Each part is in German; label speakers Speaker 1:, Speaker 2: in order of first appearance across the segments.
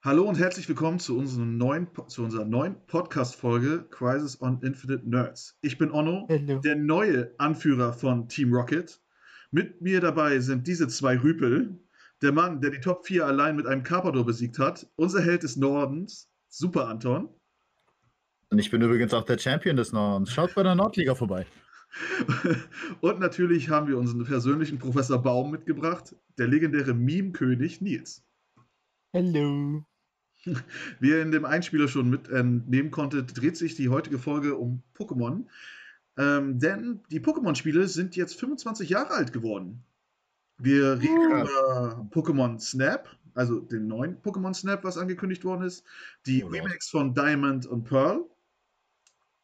Speaker 1: Hallo und herzlich willkommen zu, unserem neuen, zu unserer neuen Podcast-Folge Crisis on Infinite Nerds. Ich bin Onno,
Speaker 2: Hello.
Speaker 1: der neue Anführer von Team Rocket. Mit mir dabei sind diese zwei Rüpel. Der Mann, der die Top 4 allein mit einem Carpador besiegt hat. Unser Held des Nordens, Super Anton.
Speaker 3: Und ich bin übrigens auch der Champion des Nordens. Schaut bei der Nordliga vorbei.
Speaker 1: Und natürlich haben wir unseren persönlichen Professor Baum mitgebracht, der legendäre Meme-König Nils.
Speaker 2: Hello.
Speaker 1: Wie ihr in dem Einspieler schon mitnehmen konntet, dreht sich die heutige Folge um Pokémon. Ähm, denn die Pokémon-Spiele sind jetzt 25 Jahre alt geworden. Wir reden
Speaker 3: Ja.
Speaker 1: über Pokémon Snap, also den neuen Pokémon Snap, was angekündigt worden ist, die
Speaker 3: Oh.
Speaker 1: Remakes von Diamond und Pearl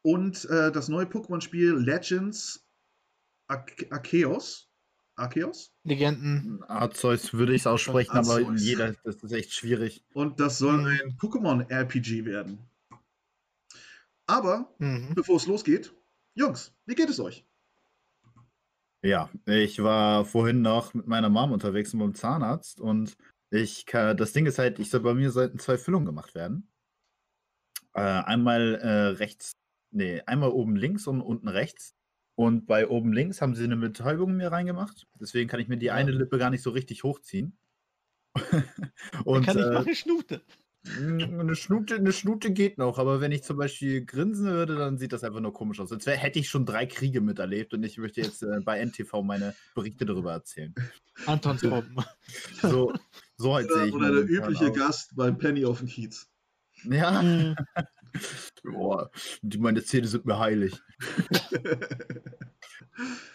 Speaker 1: und äh, das neue Pokémon-Spiel Legends Arce- Arceus. Arceus?
Speaker 2: Legenden.
Speaker 3: Arzeus würde ich es aussprechen, aber
Speaker 1: Arceus.
Speaker 3: jeder, das ist echt schwierig.
Speaker 1: Und das soll
Speaker 2: Mhm.
Speaker 1: ein Pokémon-RPG werden. Aber
Speaker 2: Mhm.
Speaker 1: bevor es losgeht, Jungs, wie geht es euch?
Speaker 3: Ja, ich war vorhin noch mit meiner Mom unterwegs und beim Zahnarzt und ich kann, das Ding ist halt, ich soll bei mir sollten zwei Füllungen gemacht werden. Äh, einmal äh, rechts, nee, einmal oben links und unten rechts. Und bei oben links haben sie eine Betäubung mir reingemacht. Deswegen kann ich mir die
Speaker 2: Ja.
Speaker 3: eine Lippe gar nicht so richtig hochziehen.
Speaker 2: Und, kann ich
Speaker 3: äh,
Speaker 2: machen Schnute.
Speaker 3: Mm, Eine Schnute, eine Schnute geht noch, aber wenn ich zum Beispiel grinsen würde, dann sieht das einfach nur komisch aus. Als wär, hätte ich schon drei Kriege miterlebt und ich möchte jetzt äh, bei NTV meine Berichte darüber erzählen.
Speaker 2: Antons Bomben.
Speaker 3: So, so halt sehe ich.
Speaker 1: Oder der übliche. Gast beim Penny auf dem Kiez.
Speaker 3: Ja,
Speaker 2: Mhm.
Speaker 3: Boah, die, meine Zähne sind mir heilig.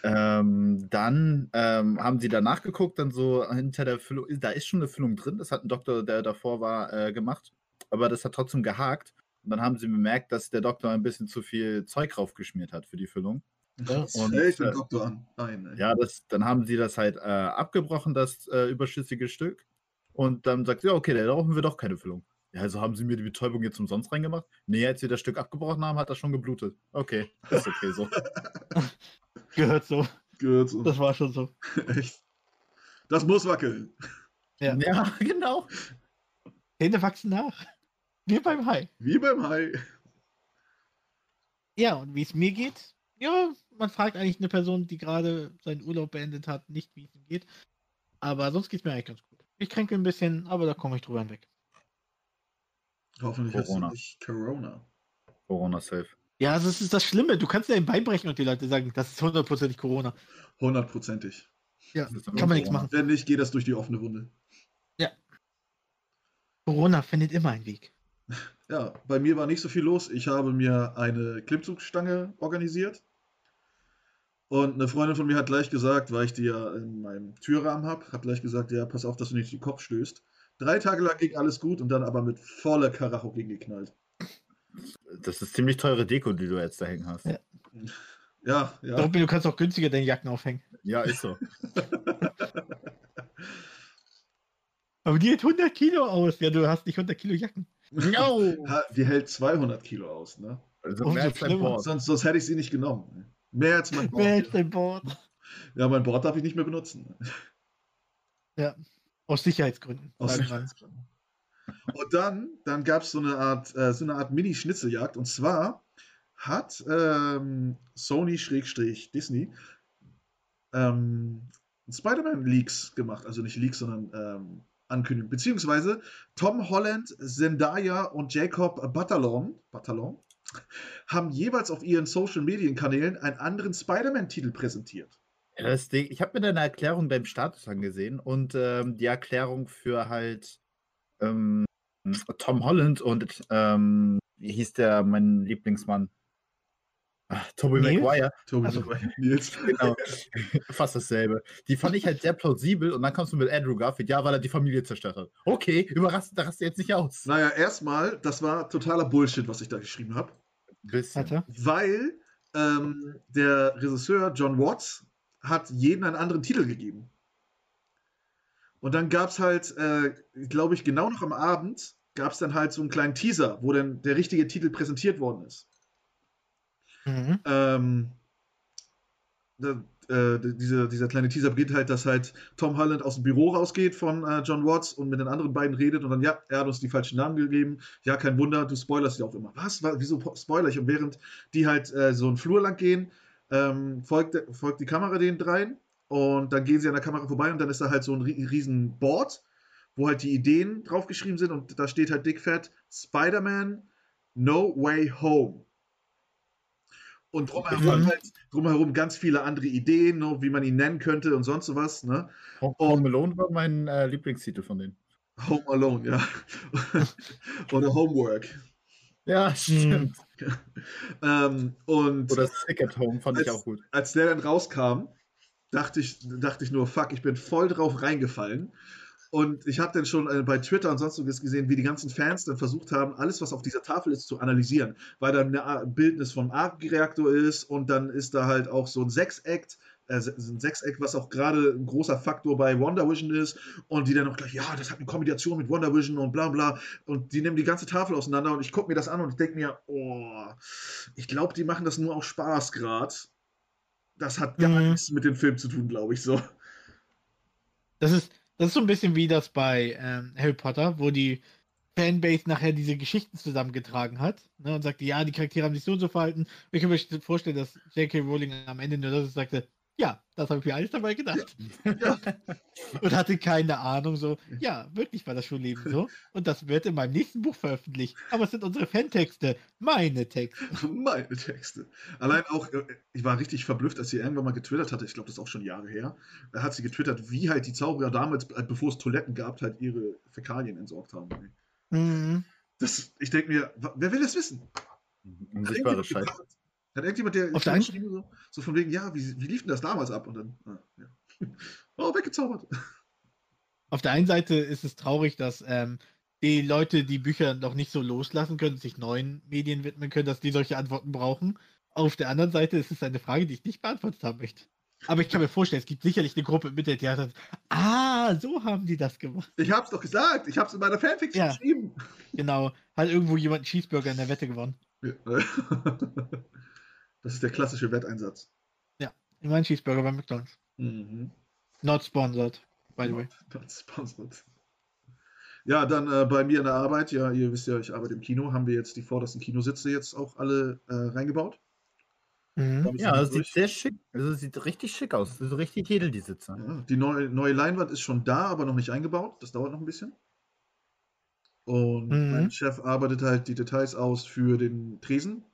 Speaker 3: ähm, dann ähm, haben sie danach geguckt, dann so hinter der Füllung, da ist schon eine Füllung drin, das hat ein Doktor, der davor war, äh, gemacht, aber das hat trotzdem gehakt. Und dann haben sie bemerkt, dass der Doktor ein bisschen zu viel Zeug raufgeschmiert hat für die Füllung.
Speaker 2: Ja,
Speaker 3: und,
Speaker 1: den
Speaker 3: äh,
Speaker 1: Doktor an. Nein.
Speaker 3: Ja, das, dann haben sie das halt äh, abgebrochen, das äh, überschüssige Stück. Und dann sagt sie, ja, okay, da brauchen wir doch keine Füllung. Ja, also haben sie mir die Betäubung jetzt umsonst reingemacht? Nee, als sie das Stück abgebrochen haben, hat das schon geblutet. Okay, ist okay so.
Speaker 2: Gehört so.
Speaker 1: Gehört so.
Speaker 2: Das war schon so.
Speaker 1: Echt. Das muss wackeln.
Speaker 2: Ja.
Speaker 3: ja, genau.
Speaker 2: Zähne wachsen nach. Wir beim Hai.
Speaker 1: Wie beim Hai.
Speaker 2: Ja, und wie es mir geht? Ja, man fragt eigentlich eine Person, die gerade seinen Urlaub beendet hat, nicht, wie es ihm geht. Aber sonst geht es mir eigentlich ganz gut. Ich kränke ein bisschen, aber da komme ich drüber hinweg.
Speaker 1: Hoffentlich hast du
Speaker 3: Corona.
Speaker 1: nicht Corona.
Speaker 3: Corona safe.
Speaker 2: Ja, also es ist das Schlimme. Du kannst ja im Bein brechen und die Leute sagen, das ist hundertprozentig Corona.
Speaker 1: Hundertprozentig.
Speaker 2: Ja,
Speaker 3: Das ist
Speaker 2: kann man nichts
Speaker 3: Corona.
Speaker 2: machen.
Speaker 1: Wenn nicht, geht das durch die offene Wunde.
Speaker 2: Corona findet immer einen Weg.
Speaker 1: Ja, bei mir war nicht so viel los. Ich habe mir eine Klimmzugstange organisiert. Und eine Freundin von mir hat gleich gesagt, weil ich die ja in meinem Türrahmen habe, hat gleich gesagt, ja, pass auf, dass du nicht den Kopf stößt. Drei Tage lang ging alles gut und dann aber mit voller Karacho gegengeknallt.
Speaker 3: Das ist ziemlich teure Deko, die du jetzt da hängen hast.
Speaker 2: Ja.
Speaker 1: Ja, ja.
Speaker 2: Robin, du kannst auch günstiger deine Jacken aufhängen.
Speaker 3: Ja, ist so.
Speaker 2: Aber die hält 100 Kilo aus. Ja, du hast nicht 100 Kilo Jacken.
Speaker 3: No!
Speaker 1: Die hält 200 Kilo aus, ne?
Speaker 3: Also
Speaker 2: Umso
Speaker 3: mehr als dein. Board.
Speaker 1: Sonst, sonst hätte ich sie nicht genommen. Mehr als mein
Speaker 2: Wer hält
Speaker 1: Board.
Speaker 2: dein Board?
Speaker 1: Ja, mein Board darf ich nicht mehr benutzen.
Speaker 2: Ja, aus Sicherheitsgründen.
Speaker 1: Aus. Sicherheitsgründen. Und dann, dann gab es so eine Art, äh, so eine Art Mini-Schnitzeljagd. Und zwar hat ähm, Sony-Disney ähm, Spider-Man-Leaks gemacht. Also nicht Leaks, sondern ähm, Ankündigung. Beziehungsweise Tom Holland, Zendaya und Jacob Batalon, Batalon haben jeweils auf ihren Social-Medien-Kanälen einen anderen Spider-Man-Titel präsentiert.
Speaker 3: Das Ding, ich habe mir deine Erklärung beim Status angesehen und ähm, die Erklärung für halt ähm, Tom Holland und ähm, wie hieß der, mein Lieblingsmann? Ah, Tobey
Speaker 2: Nils?
Speaker 3: Maguire,
Speaker 1: Tobi,
Speaker 2: Also-
Speaker 1: Nils.
Speaker 3: genau. Fast dasselbe. Die fand ich halt sehr plausibel und dann kommst du mit Andrew Garfield, ja, weil er die Familie zerstört hat. Okay, überrascht, da rast du jetzt nicht aus.
Speaker 1: Naja, erstmal, das war totaler Bullshit, was ich da geschrieben habe. Weil ähm, der Regisseur John Watts hat jedem einen anderen Titel gegeben. Und dann gab es halt, äh, glaube ich, genau noch am Abend, gab es dann halt so einen kleinen Teaser, wo dann der richtige Titel präsentiert worden ist.
Speaker 2: Mhm.
Speaker 1: Ähm, da, äh, diese, dieser kleine Teaser beginnt halt, dass halt Tom Holland aus dem Büro rausgeht von äh, John Watts und mit den anderen beiden redet und dann, ja, er hat uns die falschen Namen gegeben. Ja, kein Wunder, du spoilerst ja auch immer. Was? Wieso spoiler ich? Und während die halt äh, so einen Flur lang gehen, ähm, folgt, folgt die Kamera den dreien und dann gehen sie an der Kamera vorbei und dann ist da halt so ein riesen Board, wo halt die Ideen draufgeschrieben sind und da steht halt dickfett Spider-Man No Way Home. Und drumherum, mhm. halt, drumherum ganz viele andere Ideen, ne, wie man ihn nennen könnte und sonst sowas. Ne?
Speaker 3: Home Alone war mein äh, Lieblingstitel von denen.
Speaker 1: Home Alone, ja. Oder Homework.
Speaker 3: Ja, stimmt.
Speaker 1: ähm, und
Speaker 3: Oder Sick at Home fand als, ich auch gut.
Speaker 1: Als der dann rauskam, dachte ich, dachte ich nur, fuck, ich bin voll drauf reingefallen. Und ich habe dann schon äh, bei Twitter und sonstiges gesehen, wie die ganzen Fans dann versucht haben, alles, was auf dieser Tafel ist, zu analysieren. Weil da ein Bildnis vom Arc-Reaktor ist und dann ist da halt auch so ein Sechseck, äh, ein Sechseck, was auch gerade ein großer Faktor bei Wonder Vision ist. Und die dann auch gleich, ja, das hat eine Kombination mit Wonder Vision und bla bla. Und die nehmen die ganze Tafel auseinander und ich gucke mir das an und ich denke mir, oh, ich glaube, die machen das nur auf Spaß gerade. Das hat gar mhm. nichts mit dem Film zu tun, glaube ich so.
Speaker 2: Das ist, das ist so ein bisschen wie das bei ähm, Harry Potter, wo die Fanbase nachher diese Geschichten zusammengetragen hat ne, und sagte, ja, die Charaktere haben sich so und so verhalten. Ich kann mir vorstellen, dass J.K. Rowling am Ende nur das sagte, ja, das habe ich mir alles dabei gedacht. Ja. und hatte keine Ahnung, so, ja, wirklich war das schon Leben so. Und das wird in meinem nächsten Buch veröffentlicht. Aber es sind unsere Fantexte, meine Texte.
Speaker 1: meine Texte. Allein auch, äh, ich war richtig verblüfft, als sie irgendwann mal getwittert hatte, ich glaube, das ist auch schon Jahre her, da hat sie getwittert, wie halt die Zauberer damals, äh, bevor es Toiletten gab, halt ihre Fäkalien entsorgt haben. Mhm. Das, ich denke mir, wer will das wissen?
Speaker 3: Unsichtbare Scheiße.
Speaker 1: Hat irgendjemand, der
Speaker 2: Auf der
Speaker 1: so, so von wegen, ja, wie, wie lief denn das damals ab? Und dann, ah, ja. oh, weggezaubert.
Speaker 2: Auf der einen Seite ist es traurig, dass ähm, die Leute die Bücher noch nicht so loslassen können, sich neuen Medien widmen können, dass die solche Antworten brauchen. Auf der anderen Seite ist es eine Frage, die ich nicht beantwortet haben möchte. Aber ich kann mir vorstellen, es gibt sicherlich eine Gruppe mit der Theater. Ah, so haben die das gemacht.
Speaker 1: Ich hab's doch gesagt. Ich hab's in meiner Fanfiction ja, geschrieben.
Speaker 2: Genau. Hat irgendwo jemand einen Cheeseburger in der Wette gewonnen. Ja.
Speaker 1: Das ist der klassische Wetteinsatz.
Speaker 2: Ja, ich meine Cheeseburger bei McDonalds. Mhm. Not sponsored, by the way. Not sponsored.
Speaker 1: Ja, dann äh, bei mir in der Arbeit, ja, ihr wisst ja, ich arbeite im Kino, haben wir jetzt die vordersten Kinositze jetzt auch alle äh, reingebaut.
Speaker 3: Mhm. Ja, das sieht sehr schick, also sieht richtig schick aus. So richtig edel, die Sitze.
Speaker 1: Ja, die neue, neue Leinwand ist schon da, aber noch nicht eingebaut. Das dauert noch ein bisschen. Und mhm. mein Chef arbeitet halt die Details aus für den Tresen,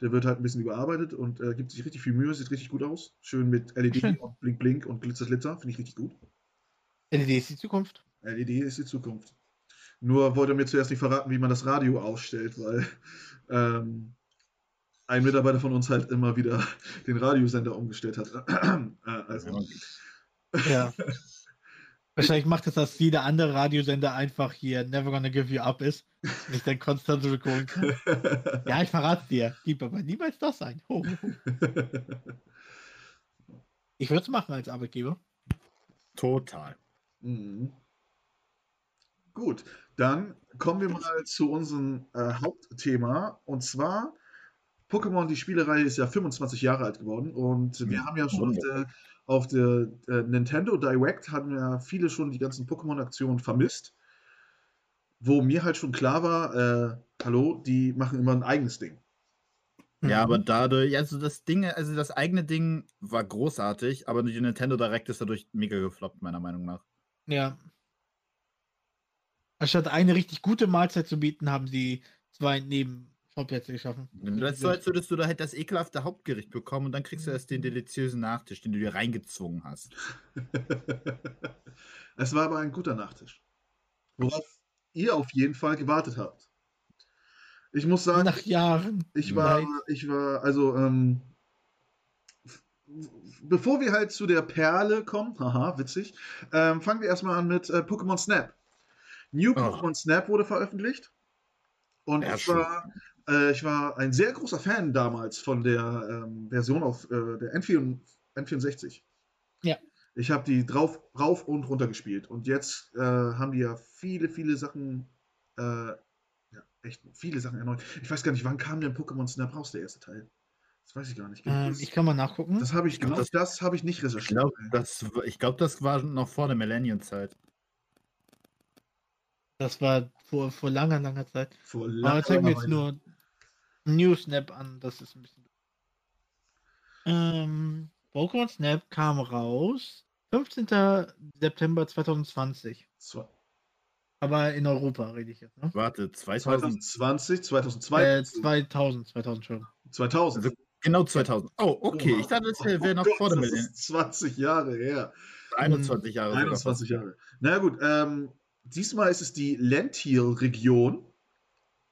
Speaker 1: der wird halt ein bisschen überarbeitet und äh, gibt sich richtig viel Mühe, sieht richtig gut aus. Schön mit LED Schön. und Blink Blink und Glitzer Glitzer, finde ich richtig gut.
Speaker 2: LED ist die Zukunft.
Speaker 1: LED ist die Zukunft. Nur wollte er mir zuerst nicht verraten, wie man das Radio ausstellt, weil ähm, ein Mitarbeiter von uns halt immer wieder den Radiosender umgestellt hat. äh, also.
Speaker 2: Ja. Wahrscheinlich macht es, dass jeder andere Radiosender einfach hier Never Gonna Give You Up ist. Und ich dann konstant zurückholen kann. ja, ich verrate dir. Gib aber niemals das ein. Ho, ho. Ich würde es machen als Arbeitgeber.
Speaker 3: Total.
Speaker 1: Mhm. Gut, dann kommen wir mal zu unserem äh, Hauptthema. Und zwar Pokémon, die Spielerei ist ja 25 Jahre alt geworden und wir haben ja schon auf der, auf der äh, Nintendo Direct hatten ja viele schon die ganzen Pokémon-Aktionen vermisst. Wo mir halt schon klar war, äh, hallo, die machen immer ein eigenes Ding.
Speaker 3: Ja, aber dadurch, also das Ding, also das eigene Ding war großartig, aber die Nintendo Direct ist dadurch mega gefloppt, meiner Meinung nach.
Speaker 2: Ja. Anstatt eine richtig gute Mahlzeit zu bieten, haben sie zwei neben Hauptplätze geschaffen.
Speaker 3: Das so, als würdest du da halt das ekelhafte Hauptgericht bekommen und dann kriegst du erst den deliziösen Nachtisch, den du dir reingezwungen hast.
Speaker 1: es war aber ein guter Nachtisch. Worauf ihr auf jeden Fall gewartet habt. Ich muss sagen,
Speaker 2: nach Jahren.
Speaker 1: Ich war, Nein. ich war, also, ähm, bevor wir halt zu der Perle kommen, haha, witzig, ähm, fangen wir erstmal an mit äh, Pokémon Snap. New oh. Pokémon Snap wurde veröffentlicht. Und ja, ich war äh, ich war ein sehr großer Fan damals von der ähm, Version auf äh, der N4, N64.
Speaker 2: Ja.
Speaker 1: Ich habe die drauf, rauf und runter gespielt. Und jetzt äh, haben die ja viele, viele Sachen, äh, ja, echt viele Sachen erneuert. Ich weiß gar nicht, wann kam denn Pokémon Snap raus, der erste Teil? Das weiß ich gar nicht.
Speaker 2: Ähm, ich kann mal nachgucken.
Speaker 1: das habe ich,
Speaker 3: glaub,
Speaker 1: genau
Speaker 3: das-
Speaker 1: das, habe ich nicht
Speaker 3: Ich
Speaker 1: recherchiert.
Speaker 3: glaube,
Speaker 1: ey.
Speaker 3: das, ich glaub, das war noch vor der Millennium-Zeit.
Speaker 2: Das war vor, vor langer, langer Zeit.
Speaker 1: Vor
Speaker 2: Aber
Speaker 1: langer
Speaker 2: zeig mir jetzt nur New Snap an. Das ist ein bisschen. Ähm, Pokémon Snap kam raus 15. September 2020.
Speaker 1: Zwei-
Speaker 2: Aber in Europa rede ich jetzt. Ne?
Speaker 3: Warte, 2000.
Speaker 1: 2020, 2002,
Speaker 2: Äh, 2000, 2000 schon.
Speaker 1: 2000.
Speaker 3: Also genau 2000. Oh, okay.
Speaker 1: Oha.
Speaker 3: Ich dachte, das wäre
Speaker 1: Oh
Speaker 3: noch
Speaker 1: Gott,
Speaker 3: vor der
Speaker 1: das
Speaker 3: Millennium.
Speaker 1: ist 20 Jahre her.
Speaker 3: 21 Jahre. sogar
Speaker 1: 21
Speaker 3: fast.
Speaker 1: Jahre. Na ja, gut, ähm, diesmal ist es die Lentil-Region.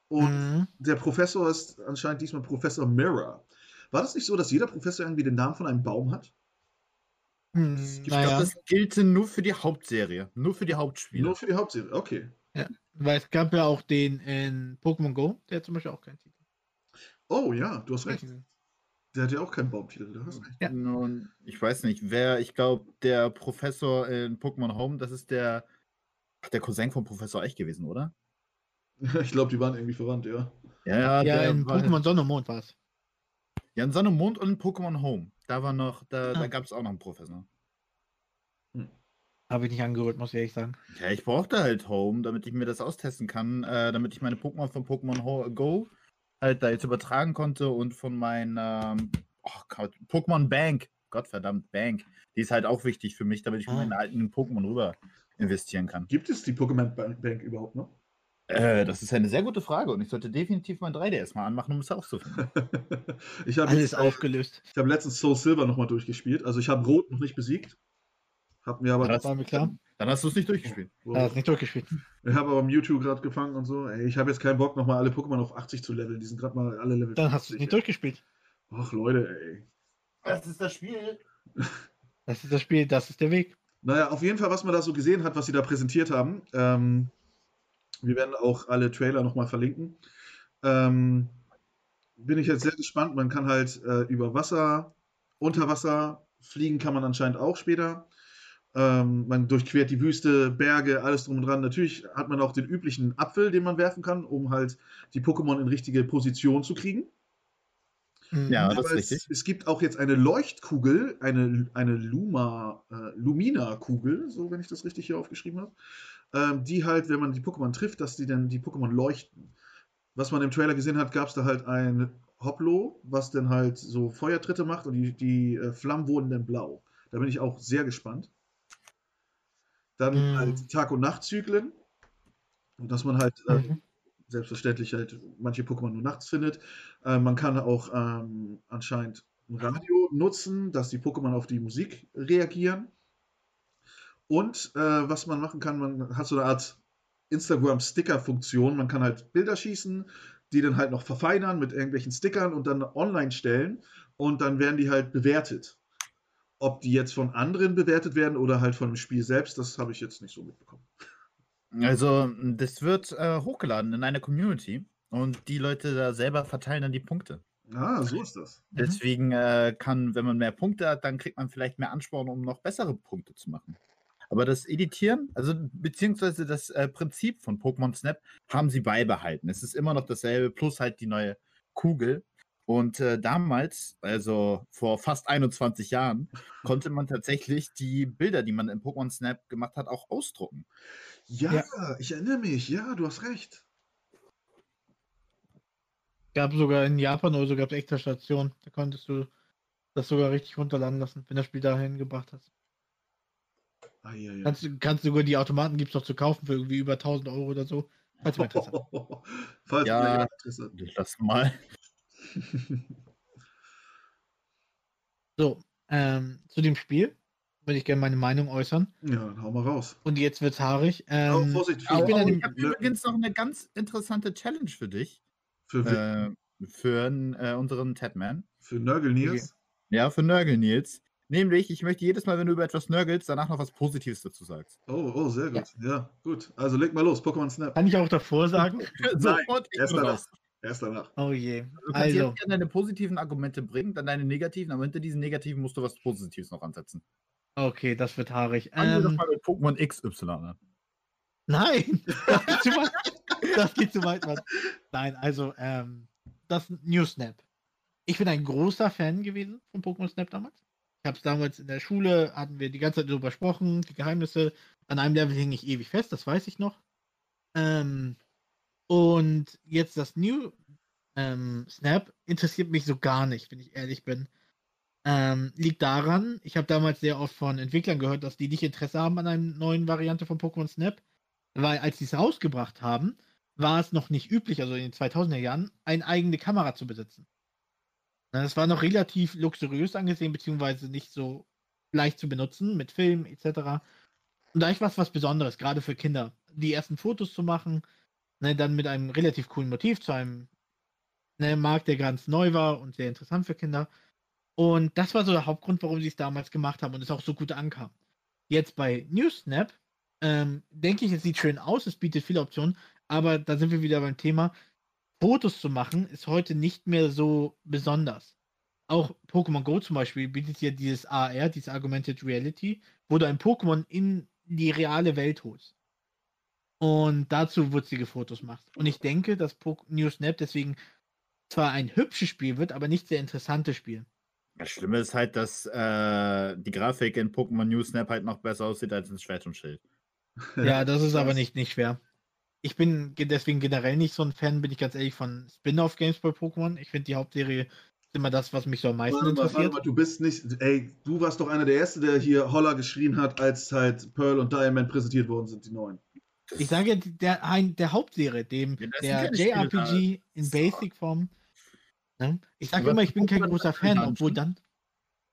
Speaker 1: Und
Speaker 2: Mhm.
Speaker 1: der Professor ist anscheinend diesmal Professor Mirror. War das nicht so, dass jeder Professor irgendwie den Namen von einem Baum hat?
Speaker 2: Hm,
Speaker 3: Ich glaube,
Speaker 2: naja,
Speaker 3: das gilt nur für die Hauptserie. Nur für die Hauptspiele.
Speaker 1: Nur für die Hauptserie. Okay.
Speaker 2: weil es gab ja auch den in Pokémon Go, der hat zum Beispiel auch keinen Titel.
Speaker 1: Oh ja, du hast recht. Der hat ja auch keinen Baumtitel. Du hast recht.
Speaker 2: Ja.
Speaker 3: Nun, ich weiß nicht, wer, ich glaube, der Professor in Pokémon Home, das ist der, der Cousin von Professor Eich gewesen, oder?
Speaker 1: Ich glaube, die waren irgendwie verwandt, ja.
Speaker 3: Ja,
Speaker 2: Ja,
Speaker 3: der
Speaker 2: in Pokémon Sonne und Mond war es.
Speaker 3: Ja, in Sonne und Mond und in Pokémon Home. Da war noch, da,
Speaker 2: Ah.
Speaker 3: da gab es auch noch einen Professor.
Speaker 2: Habe ich nicht angeholt, muss ich ehrlich sagen.
Speaker 3: Ja, ich brauchte halt Home, damit ich mir das austesten kann, äh, damit ich meine Pokémon von Pokémon Go halt da jetzt übertragen konnte und von meiner oh Gott, Pokémon Bank, Gottverdammt, Bank, die ist halt auch wichtig für mich, damit ich
Speaker 2: Ah.
Speaker 3: meine alten Pokémon rüber investieren kann.
Speaker 1: Gibt es die Pokémon Bank Bank überhaupt noch?
Speaker 3: Äh, das ist eine sehr gute Frage und ich sollte definitiv mein 3DS mal anmachen, um es aufzufinden.
Speaker 1: ich habe
Speaker 2: Alles
Speaker 1: äh,
Speaker 2: aufgelöst.
Speaker 1: Ich habe letztens Soul Silver nochmal durchgespielt. Also ich habe Rot noch nicht besiegt. Hab mir aber,
Speaker 3: Ja, das-
Speaker 2: War mir klar.
Speaker 3: Dann hast du es nicht durchgespielt.
Speaker 2: Er hat nicht durchgespielt.
Speaker 1: ich habe aber Mewtwo gerade gefangen und so. Ey, ich habe jetzt keinen Bock, nochmal alle Pokémon auf 80 zu leveln. Die sind gerade mal alle Level
Speaker 2: Dann hast du es
Speaker 1: 50,
Speaker 2: nicht
Speaker 1: ey.
Speaker 2: durchgespielt.
Speaker 1: Ach Leute, ey.
Speaker 3: Das ist das Spiel.
Speaker 2: Das ist das Spiel, das ist der Weg.
Speaker 1: Naja, auf jeden Fall, was man da so gesehen hat, was sie da präsentiert haben. Ähm, wir werden auch alle Trailer nochmal verlinken. Ähm, bin ich jetzt sehr gespannt. Man kann halt äh, über Wasser, unter Wasser fliegen kann man anscheinend auch später. Ähm, man durchquert die Wüste, Berge, alles drum und dran. Natürlich hat man auch den üblichen Apfel, den man werfen kann, um halt die Pokémon in richtige Position zu kriegen.
Speaker 2: Mhm.
Speaker 3: Ja, das
Speaker 1: Aber
Speaker 3: ist
Speaker 1: es,
Speaker 3: richtig.
Speaker 1: es gibt auch jetzt eine Leuchtkugel, eine, eine Luma, äh, Lumina-Kugel, so wenn ich das richtig hier aufgeschrieben habe, ähm, die halt, wenn man die Pokémon trifft, dass die dann die Pokémon leuchten. Was man im Trailer gesehen hat, gab es da halt ein Hoplo, was dann halt so Feuertritte macht und die, die äh, Flammen wurden dann blau. Da bin ich auch sehr gespannt. Dann
Speaker 2: Mhm.
Speaker 1: halt Tag- und Nachtzyklen. Und dass man halt äh,
Speaker 2: Mhm.
Speaker 1: selbstverständlich halt manche Pokémon nur nachts findet. Äh, man kann auch ähm, anscheinend ein Radio nutzen, dass die Pokémon auf die Musik reagieren. Und äh, was man machen kann, man hat so eine Art Instagram-Sticker-Funktion. Man kann halt Bilder schießen, die dann halt noch verfeinern mit irgendwelchen Stickern und dann online stellen. Und dann werden die halt bewertet. Ob die jetzt von anderen bewertet werden oder halt von dem Spiel selbst, das habe ich jetzt nicht so mitbekommen.
Speaker 3: Also, das wird äh, hochgeladen in einer Community und die Leute da selber verteilen dann die Punkte.
Speaker 1: Ah, so ist das.
Speaker 2: Mhm.
Speaker 3: Deswegen äh, kann, wenn man mehr Punkte hat, dann kriegt man vielleicht mehr Ansporn, um noch bessere Punkte zu machen. Aber das Editieren, also beziehungsweise das äh, Prinzip von Pokémon Snap, haben sie beibehalten. Es ist immer noch dasselbe, plus halt die neue Kugel. Und äh, damals, also vor fast 21 Jahren, konnte man tatsächlich die Bilder, die man in Pokémon Snap gemacht hat, auch ausdrucken.
Speaker 1: Ja,
Speaker 2: Ja.
Speaker 1: ich erinnere mich. Ja, du hast recht.
Speaker 2: Gab sogar in Japan oder so gab es extra Stationen. Da konntest du das sogar richtig runterladen lassen, wenn das Spiel dahin gebracht hast.
Speaker 1: Ah, ja, ja.
Speaker 2: Kannst, du- kannst du sogar die Automaten gibt es noch zu kaufen für irgendwie über 1000 Euro oder so. Falls man Interesse hat.
Speaker 1: Falls
Speaker 3: Ja.
Speaker 1: ja. jemand Interesse
Speaker 3: Lass mal.
Speaker 2: So, ähm, zu dem Spiel würde ich gerne meine Meinung äußern.
Speaker 1: ja, dann hau mal raus.
Speaker 2: Und jetzt wird's haarig. Ähm,
Speaker 1: Vorsicht,
Speaker 2: ich
Speaker 3: Oh,
Speaker 2: an
Speaker 3: ich habe übrigens noch eine ganz interessante Challenge für dich.
Speaker 1: für,
Speaker 3: Äh, für äh, unseren Tatman.
Speaker 1: für Nörgel Nils.
Speaker 3: Ja, für Nörgel Nils. Nämlich, ich möchte jedes Mal, wenn du über etwas nörgelst, danach noch was Positives dazu sagst.
Speaker 1: Oh, oh, sehr gut. Ja. gut. Also leg mal los, Pokémon Snap.
Speaker 2: kann ich auch davor sagen?
Speaker 3: Sofort
Speaker 1: erst danach.
Speaker 3: raus.
Speaker 1: Erst danach.
Speaker 2: Oh je.
Speaker 3: Du kannst
Speaker 2: Also,
Speaker 3: jetzt gerne deine positiven Argumente bringen, dann deine negativen, aber hinter diesen negativen musst du was Positives noch ansetzen.
Speaker 2: okay, das wird haarig.
Speaker 3: Fangen wir doch
Speaker 2: Ähm,
Speaker 3: mal mit Pokémon XY an.
Speaker 2: nein, das geht zu weit. Das geht zu weit, Mann. Nein, also, ähm, das New Snap. ich bin ein großer Fan gewesen von Pokémon Snap damals. Ich habe es damals in der Schule, hatten wir die ganze Zeit darüber gesprochen, die Geheimnisse. An einem Level hing ich ewig fest, das weiß ich noch. Ähm, und jetzt das New ähm, Snap interessiert mich so gar nicht, wenn ich ehrlich bin. Ähm, liegt daran, ich habe damals sehr oft von Entwicklern gehört, dass die nicht Interesse haben an einer neuen Variante von Pokémon Snap, weil als sie es rausgebracht haben, war es noch nicht üblich, also in den 2000er Jahren, eine eigene Kamera zu besitzen. Das war noch relativ luxuriös angesehen, beziehungsweise nicht so leicht zu benutzen mit Film etc. Und da ich was was Besonderes, gerade für Kinder, die ersten Fotos zu machen, ne, dann mit einem relativ coolen Motiv zu einem ne, Markt, der ganz neu war und sehr interessant für Kinder. Und das war so der Hauptgrund, warum sie es damals gemacht haben und es auch so gut ankam. Jetzt bei NewsSnap ähm, denke ich, es sieht schön aus, es bietet viele Optionen, aber da sind wir wieder beim Thema. Fotos zu machen ist heute nicht mehr so besonders. Auch Pokémon Go zum Beispiel bietet ja dieses AR, dieses Augmented Reality, wo du ein Pokémon in die reale Welt holst. Und dazu wurzige Fotos machst. Und ich denke, dass New Snap deswegen zwar ein hübsches Spiel wird, aber nicht sehr interessantes Spiel.
Speaker 3: Das Schlimme ist halt, dass äh, die Grafik in Pokémon New Snap halt noch besser aussieht als in Schwert und Schild.
Speaker 2: Ja, das ist aber nicht, nicht schwer. Ich bin deswegen generell nicht so ein Fan, bin ich ganz ehrlich, von Spin-off-Games bei Pokémon. Ich finde die Hauptserie immer das, was mich so am meisten warte interessiert.
Speaker 1: Warte mal, du bist nicht, ey, du warst doch einer der Ersten, der hier Holler geschrien hat, als halt Pearl und Diamond präsentiert worden sind, die neuen.
Speaker 2: Ich sage der, der Hauptserie, dem ja, der JRPG in Basic-Form. Ne? Ich sage immer, ich bin kein großer Fan, obwohl dann.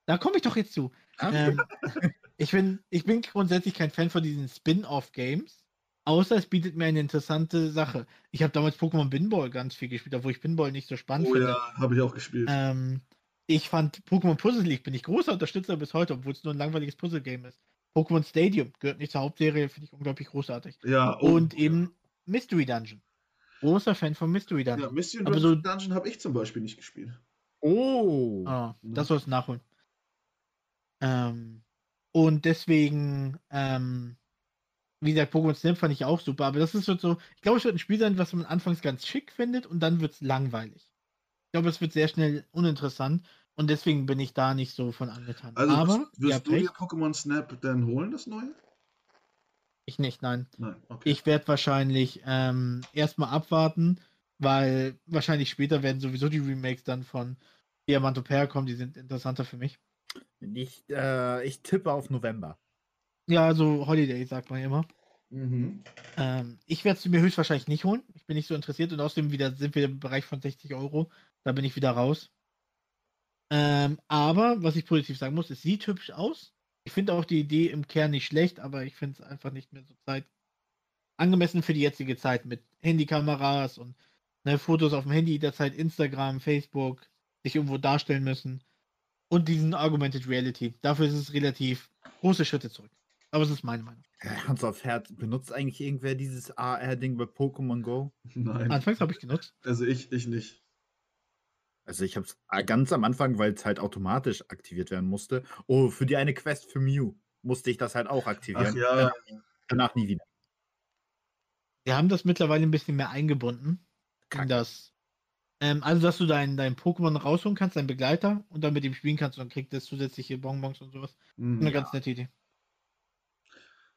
Speaker 2: Da komme ich doch jetzt zu. Ähm, ich, bin, ich bin grundsätzlich kein Fan von diesen Spin-off-Games, außer es bietet mir eine interessante Sache. Ich habe damals Pokémon Pinball ganz viel gespielt, obwohl ich Pinball nicht so spannend oh, finde.
Speaker 1: ja, habe ich auch gespielt.
Speaker 2: Ähm, ich fand Pokémon Puzzle League, bin ich großer Unterstützer bis heute, obwohl es nur ein langweiliges Puzzle-Game ist. Pokémon Stadium gehört nicht zur Hauptserie, finde ich unglaublich großartig.
Speaker 1: Ja,
Speaker 2: oh, und eben ja. Mystery Dungeon. Großer Fan von Mystery Dungeon. Ja,
Speaker 1: Mystery Aber so, Dungeon habe ich zum Beispiel nicht gespielt.
Speaker 2: Oh. Ah, das sollst du nachholen. Ähm, und deswegen, ähm, wie gesagt, Pokémon Snap fand ich auch super, aber das ist so, ich glaube, es wird ein Spiel sein, was man anfangs ganz schick findet und dann wird es langweilig. Ich glaube, es wird sehr schnell uninteressant und deswegen bin ich da nicht so von angetan.
Speaker 1: Also aber, wirst du dir Pokémon Snap denn holen, das neue?
Speaker 2: Ich nicht, nein.
Speaker 1: nein okay.
Speaker 2: Ich werde wahrscheinlich ähm, erstmal abwarten, weil wahrscheinlich später werden sowieso die Remakes dann von Diamant und kommen, die sind interessanter für mich.
Speaker 3: Ich, äh, ich tippe auf November.
Speaker 2: Ja, so Holiday, sagt man immer.
Speaker 1: Mhm.
Speaker 2: Ähm, ich werde es mir höchstwahrscheinlich nicht holen. Ich bin nicht so interessiert und außerdem wieder sind wir im Bereich von 60 Euro. Da bin ich wieder raus. Ähm, aber was ich positiv sagen muss, es sieht hübsch aus. Ich finde auch die Idee im Kern nicht schlecht, aber ich finde es einfach nicht mehr so Zeit angemessen für die jetzige Zeit mit Handykameras und ne, Fotos auf dem Handy derzeit Instagram, Facebook sich irgendwo darstellen müssen und diesen Augmented Reality. Dafür ist es relativ große Schritte zurück. Aber es ist meine Meinung.
Speaker 3: Hans auf Herz, benutzt eigentlich irgendwer dieses AR-Ding bei Pokémon Go?
Speaker 1: Nein.
Speaker 2: Anfangs habe ich genutzt.
Speaker 1: Also ich, ich nicht.
Speaker 3: Also ich habe es ganz am Anfang, weil es halt automatisch aktiviert werden musste. Oh, für die eine Quest für Mew musste ich das halt auch aktivieren. Ach
Speaker 1: ja. Äh,
Speaker 3: danach nie wieder.
Speaker 2: Wir haben das mittlerweile ein bisschen mehr eingebunden. In das ähm, also, dass du deinen dein Pokémon rausholen kannst, deinen Begleiter, und dann mit ihm spielen kannst und dann kriegt es zusätzliche Bonbons und sowas. Mhm. Eine ganz nette Idee.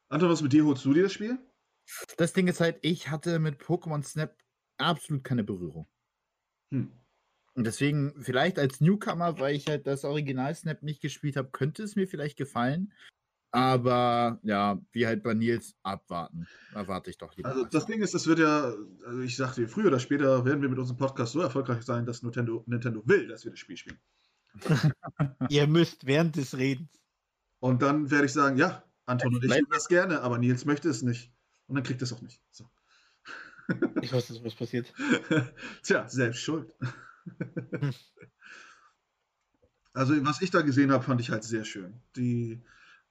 Speaker 1: Anton, was mit dir holst du dir das Spiel?
Speaker 3: Das Ding ist halt, ich hatte mit Pokémon Snap absolut keine Berührung. Hm. Und deswegen, vielleicht als Newcomer, weil ich halt das Original Snap nicht gespielt habe, könnte es mir vielleicht gefallen. Aber ja, wie halt bei Nils abwarten. Erwarte ich doch
Speaker 1: lieber. Also das Ding ist, es wird ja, also ich sagte dir, früher oder später werden wir mit unserem Podcast so erfolgreich sein, dass Nintendo, Nintendo will, dass wir das Spiel spielen.
Speaker 2: Ihr müsst während des Redens.
Speaker 1: Und dann werde ich sagen, ja, Anton und ich tun das gerne, aber Nils möchte es nicht. Und dann kriegt es auch nicht. So.
Speaker 2: Ich weiß nicht, was passiert.
Speaker 1: Tja, selbst schuld. Hm. Also, was ich da gesehen habe, fand ich halt sehr schön. Die,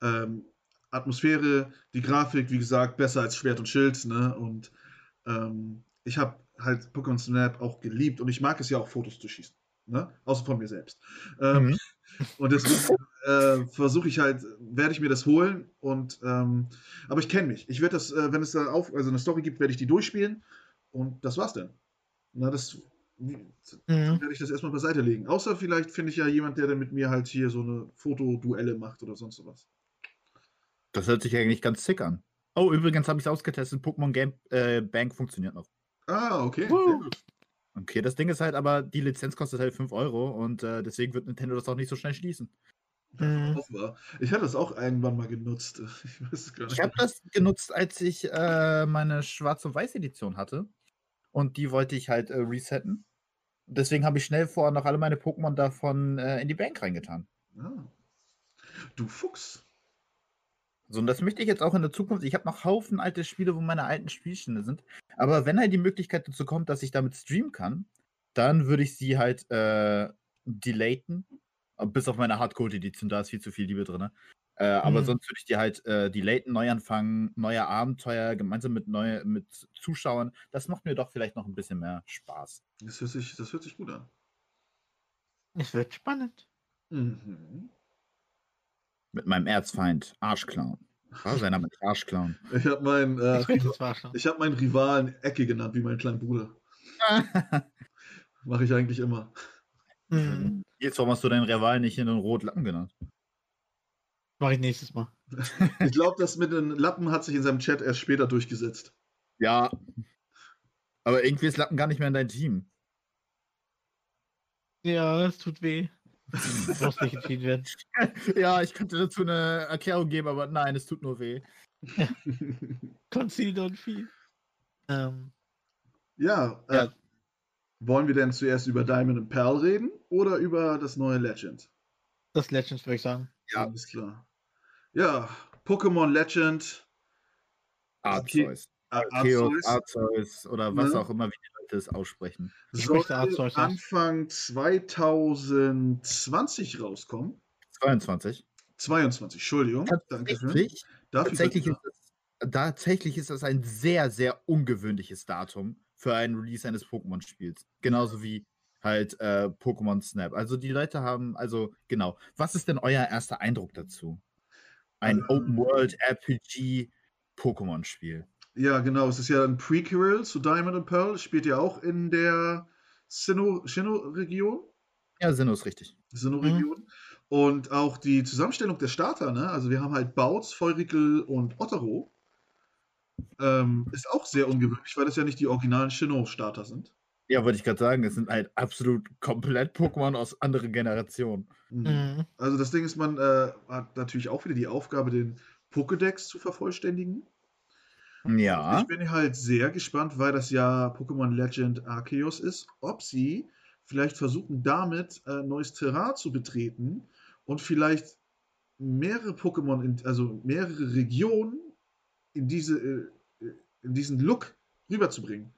Speaker 1: ähm, Atmosphäre, die Grafik, wie gesagt, besser als Schwert und Schild. Ne? Und ähm, ich habe halt Pokémon Snap auch geliebt und ich mag es ja auch, Fotos zu schießen. Ne? Außer von mir selbst. Ähm, mhm. Und deswegen äh, versuche ich halt, werde ich mir das holen. Und ähm, aber ich kenne mich. Ich werde das, äh, wenn es da auf, also eine Story gibt, werde ich die durchspielen. Und das war's dann. Na, das
Speaker 2: Mhm.
Speaker 1: werde ich das erstmal beiseite legen. Außer vielleicht finde ich ja jemand, der dann mit mir halt hier so eine Fotoduelle macht oder sonst was.
Speaker 3: Das hört sich eigentlich ganz sick an. Oh, übrigens habe ich es ausgetestet. Pokémon Game äh, Bank funktioniert noch.
Speaker 1: Ah, okay. Sehr
Speaker 2: Woo.
Speaker 1: gut.
Speaker 3: Okay, das Ding ist halt aber, die Lizenz kostet halt 5 Euro und äh, deswegen wird Nintendo das auch nicht so schnell schließen.
Speaker 2: Mhm.
Speaker 1: Ich hatte das auch irgendwann mal genutzt. Ich.
Speaker 3: Ich habe das genutzt, als ich äh, meine Schwarz- und Weiß-Edition hatte. Und die wollte ich halt äh, resetten. Deswegen habe ich schnell vorher noch alle meine Pokémon davon äh, in die Bank reingetan.
Speaker 1: Ah. Du Fuchs.
Speaker 3: So, und das möchte ich jetzt auch in der Zukunft. Ich habe noch Haufen alte Spiele, wo meine alten Spielstände sind. Aber wenn halt die Möglichkeit dazu kommt, dass ich damit streamen kann, dann würde ich sie halt äh, delaten. Bis auf meine Hardcode-Edition, da ist viel zu viel Liebe drin. Äh, aber
Speaker 2: Mhm.
Speaker 3: sonst würde ich die halt äh, delaten, neu anfangen, neue Abenteuer, gemeinsam mit, neue, mit Zuschauern. Das macht mir doch vielleicht noch ein bisschen mehr Spaß.
Speaker 1: Das hört sich, das hört sich gut an.
Speaker 2: Es wird spannend.
Speaker 1: Mhm.
Speaker 3: Mit meinem Erzfeind, Arschclown. War sein Name ist Arschclown.
Speaker 1: Ich habe meinen, äh,
Speaker 2: Ich
Speaker 1: hab meinen Rivalen Ecke genannt, wie meinen kleinen Bruder. Mache ich eigentlich immer.
Speaker 2: Mhm.
Speaker 3: Jetzt, warum hast du deinen Rival nicht in den Rotlappen genannt?
Speaker 2: Mach ich nächstes Mal.
Speaker 1: Ich glaube, das mit den Lappen hat sich in seinem Chat erst später durchgesetzt.
Speaker 3: Ja. Aber irgendwie ist Lappen gar nicht mehr in dein Team.
Speaker 2: Ja, es tut weh. Muss nicht entschieden werden.
Speaker 3: ja, ich könnte dazu eine Erklärung geben, aber nein, es tut nur weh.
Speaker 2: Conceal don't feel. Ähm,
Speaker 1: ja, äh,
Speaker 2: Ja.
Speaker 1: wollen wir denn zuerst über Diamond and Pearl reden oder über das neue Legend?
Speaker 2: das Legends würde ich sagen.
Speaker 3: Ja.
Speaker 1: Alles klar. Ja, Pokémon Legend.
Speaker 3: Arceus.
Speaker 1: Ar-
Speaker 3: Arceus,
Speaker 1: Arceus
Speaker 3: Arceus oder was
Speaker 1: Ne?
Speaker 3: auch immer, wie es aussprechen.
Speaker 2: Ich
Speaker 1: soll
Speaker 2: möchte Arceus aus.
Speaker 1: Anfang 2020 rauskommen.
Speaker 3: 22.
Speaker 1: 22, Entschuldigung. Danke für.
Speaker 3: Tatsächlich, tatsächlich,
Speaker 1: bitte.
Speaker 3: ist das, tatsächlich ist das ein sehr, sehr ungewöhnliches Datum für ein Release eines Pokémon-Spiels. Genauso wie halt äh, Pokémon Snap. Also die Leute haben, also genau. Was ist denn euer erster Eindruck dazu? Ein
Speaker 1: Ähm.
Speaker 3: Open-World-RPG-Pokémon-Spiel.
Speaker 1: Ja, genau. Es ist ja ein Prequel zu Diamond and Pearl. Spielt ja auch in der Sinnoh- Sinnoh-Region.
Speaker 3: Ja, Sinnoh ist richtig.
Speaker 1: Sinnoh-Region. Und auch die Zusammenstellung der Starter, ne? Also wir haben halt Bautz, Feurigel und Ottero. Ähm, ist auch sehr ungewöhnlich, weil das ja nicht die originalen Sinnoh-Starter sind.
Speaker 3: Ja, wollte ich gerade sagen, es sind halt absolut komplett Pokémon aus anderen Generationen.
Speaker 1: Mhm.
Speaker 2: Mhm.
Speaker 1: Also das Ding ist, man äh, hat natürlich auch wieder die Aufgabe, den Pokédex zu vervollständigen.
Speaker 3: Ja.
Speaker 1: Ich bin halt sehr gespannt, weil das ja Pokémon Legend Arceus ist, ob sie vielleicht versuchen, damit äh, neues Terrain zu betreten und vielleicht mehrere Pokémon, in, also mehrere Regionen in, diese, äh, in diesen Look rüberzubringen.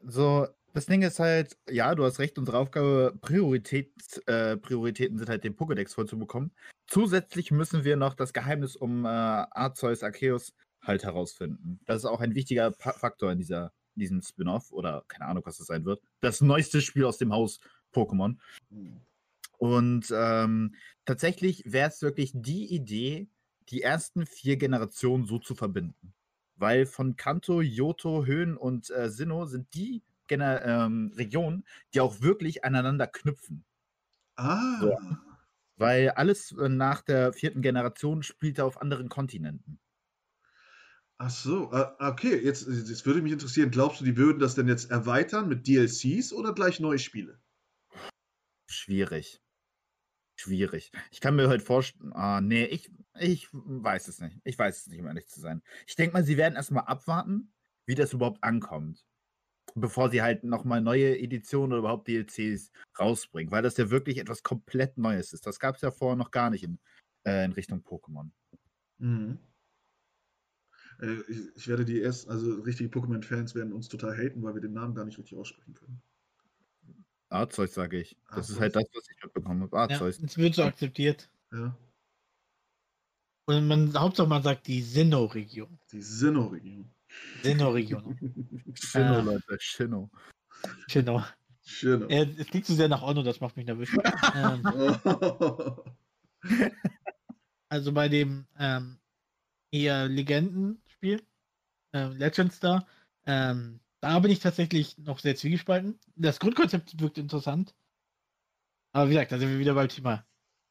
Speaker 3: So, das Ding ist halt, ja, du hast recht, unsere Aufgabe, Priorität, äh, Prioritäten sind halt, den Pokédex voll zu bekommen. Zusätzlich müssen wir noch das Geheimnis um äh, Arceus Arceus halt herausfinden. Das ist auch ein wichtiger Faktor in dieser, diesem Spin-off oder keine Ahnung, was das sein wird. Das neueste Spiel aus dem Haus Pokémon. Und ähm, tatsächlich wäre es wirklich die Idee, die ersten vier Generationen so zu verbinden. Weil von Kanto, Yoto, Höhen und äh, Sinnoh sind die Gener ähm, Regionen, die auch wirklich aneinander knüpfen.
Speaker 1: Ah,
Speaker 3: So. Weil alles äh, nach der vierten Generation spielte auf anderen Kontinenten.
Speaker 1: Ach so. äh, Okay, jetzt, jetzt würde mich interessieren, glaubst du, die würden das denn jetzt erweitern mit DLCs oder gleich neue Spiele?
Speaker 3: Schwierig. Schwierig. Ich kann mir halt vorstellen, ah, nee, ich, ich weiß es nicht. Ich weiß es nicht, um ehrlich zu sein. Ich denke mal, sie werden erstmal abwarten, wie das überhaupt ankommt. Bevor sie halt nochmal neue Editionen oder überhaupt DLCs rausbringen, weil das ja wirklich etwas komplett Neues ist. Das gab es ja vorher noch gar nicht in, äh, in Richtung Pokémon.
Speaker 1: Mhm. Äh, ich, ich werde die erst, also richtige Pokémon-Fans werden uns total haten, weil wir den Namen gar nicht richtig aussprechen können.
Speaker 3: Arzeus, sage ich. Das ist
Speaker 1: Arceus.
Speaker 3: halt das, was ich mitbekommen habe.
Speaker 2: Ja,
Speaker 3: Arzeus.
Speaker 2: es wird so akzeptiert.
Speaker 1: Ja,
Speaker 2: Und man, Hauptsache man sagt die Sinnoh-Region.
Speaker 1: die Sinnoh-Region.
Speaker 2: Sinnoh-Region.
Speaker 3: Shinno,
Speaker 2: Ah.
Speaker 3: Leute, Shinno.
Speaker 2: Genau.
Speaker 1: Sinnoh.
Speaker 2: Äh, es liegt zu sehr nach Onno, das macht mich nervös. ähm, also bei dem ähm, eher Legendenspiel, ähm, Legends da, ähm, da bin ich tatsächlich noch sehr zwiegespalten. Das Grundkonzept wirkt interessant. Aber wie gesagt, da sind wir wieder beim Thema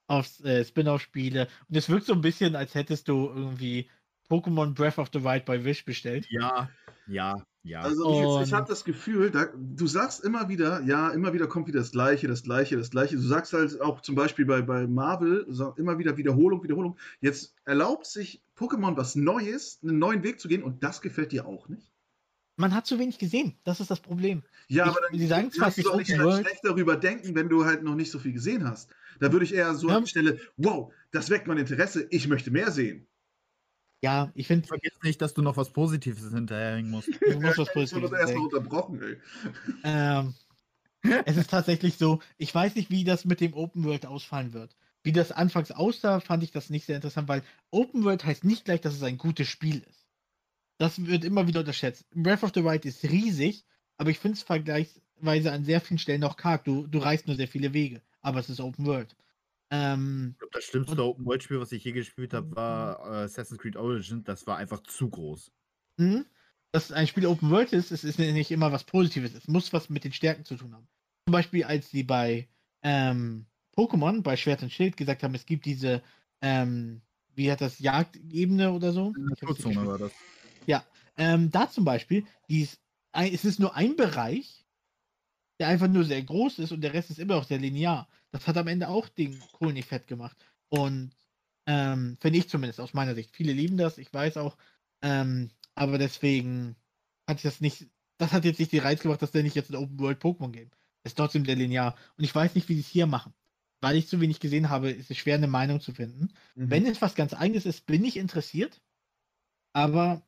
Speaker 2: auf äh, Spin-off-Spiele. Und es wirkt so ein bisschen, als hättest du irgendwie Pokémon Breath of the Wild bei Wish bestellt.
Speaker 3: Ja, ja, ja.
Speaker 1: Also ich, ich habe das Gefühl, da, du sagst immer wieder, ja, immer wieder kommt wieder das Gleiche, das Gleiche, das Gleiche. Du sagst halt auch zum Beispiel bei, bei Marvel immer wieder Wiederholung, Wiederholung. Jetzt erlaubt sich Pokémon was Neues, einen neuen Weg zu gehen und das gefällt dir auch nicht?
Speaker 2: Man hat zu wenig gesehen. Das ist das Problem.
Speaker 1: Ja,
Speaker 2: Ich-
Speaker 1: aber dann
Speaker 2: sie sagen zwar,
Speaker 1: kannst du doch nicht halt schlecht darüber denken, wenn du halt noch nicht so viel gesehen hast. Da würde ich eher so
Speaker 2: Ja.
Speaker 1: an die Stelle, wow, das weckt mein Interesse, ich möchte mehr sehen.
Speaker 2: Ja, ich finde,
Speaker 3: Vergiss nicht, dass du noch was Positives hinterherhängen musst.
Speaker 2: du musst was
Speaker 1: Ich
Speaker 2: Positives
Speaker 1: erstmal
Speaker 2: sagen.
Speaker 1: unterbrochen, ey.
Speaker 2: Ähm, es ist tatsächlich so, ich weiß nicht, wie das mit dem Open World ausfallen wird. Wie das anfangs aussah, fand ich das nicht sehr interessant, weil Open World heißt nicht gleich, dass es ein gutes Spiel ist. Das wird immer wieder unterschätzt. Breath of the Wild ist riesig, aber ich finde es vergleichsweise an sehr vielen Stellen noch karg. Du, du reist nur sehr viele Wege, aber es ist Open World. Ähm,
Speaker 3: Ich glaube, das schlimmste Open-World-Spiel, was ich je gespielt habe, war äh, Assassin's Creed Origin. Das war einfach zu groß.
Speaker 2: Mhm. dass ein Spiel Open World ist, es ist nicht immer was Positives. Es muss was mit den Stärken zu tun haben. Zum Beispiel, als sie bei ähm, Pokémon, bei Schwert und Schild gesagt haben, es gibt diese, ähm, wie hat das, Jagdebene oder so?
Speaker 3: Naturzone war das.
Speaker 2: Ähm, da zum Beispiel, die ein, es ist nur ein Bereich, der einfach nur sehr groß ist und der Rest ist immer noch sehr linear. Das hat am Ende auch den Kohl nicht fett gemacht. Und ähm, finde ich zumindest aus meiner Sicht. Viele lieben das, ich weiß auch. Ähm, aber deswegen hat ich das nicht, das hat jetzt nicht die Reiz gemacht, dass der nicht jetzt ein Open World Pokémon Game. Ist trotzdem sehr linear. Und ich weiß nicht, wie sie es hier machen. Weil ich zu wenig gesehen habe, ist es schwer, eine Meinung zu finden.
Speaker 1: Mhm.
Speaker 2: Wenn es was ganz eigenes ist, bin ich interessiert. Aber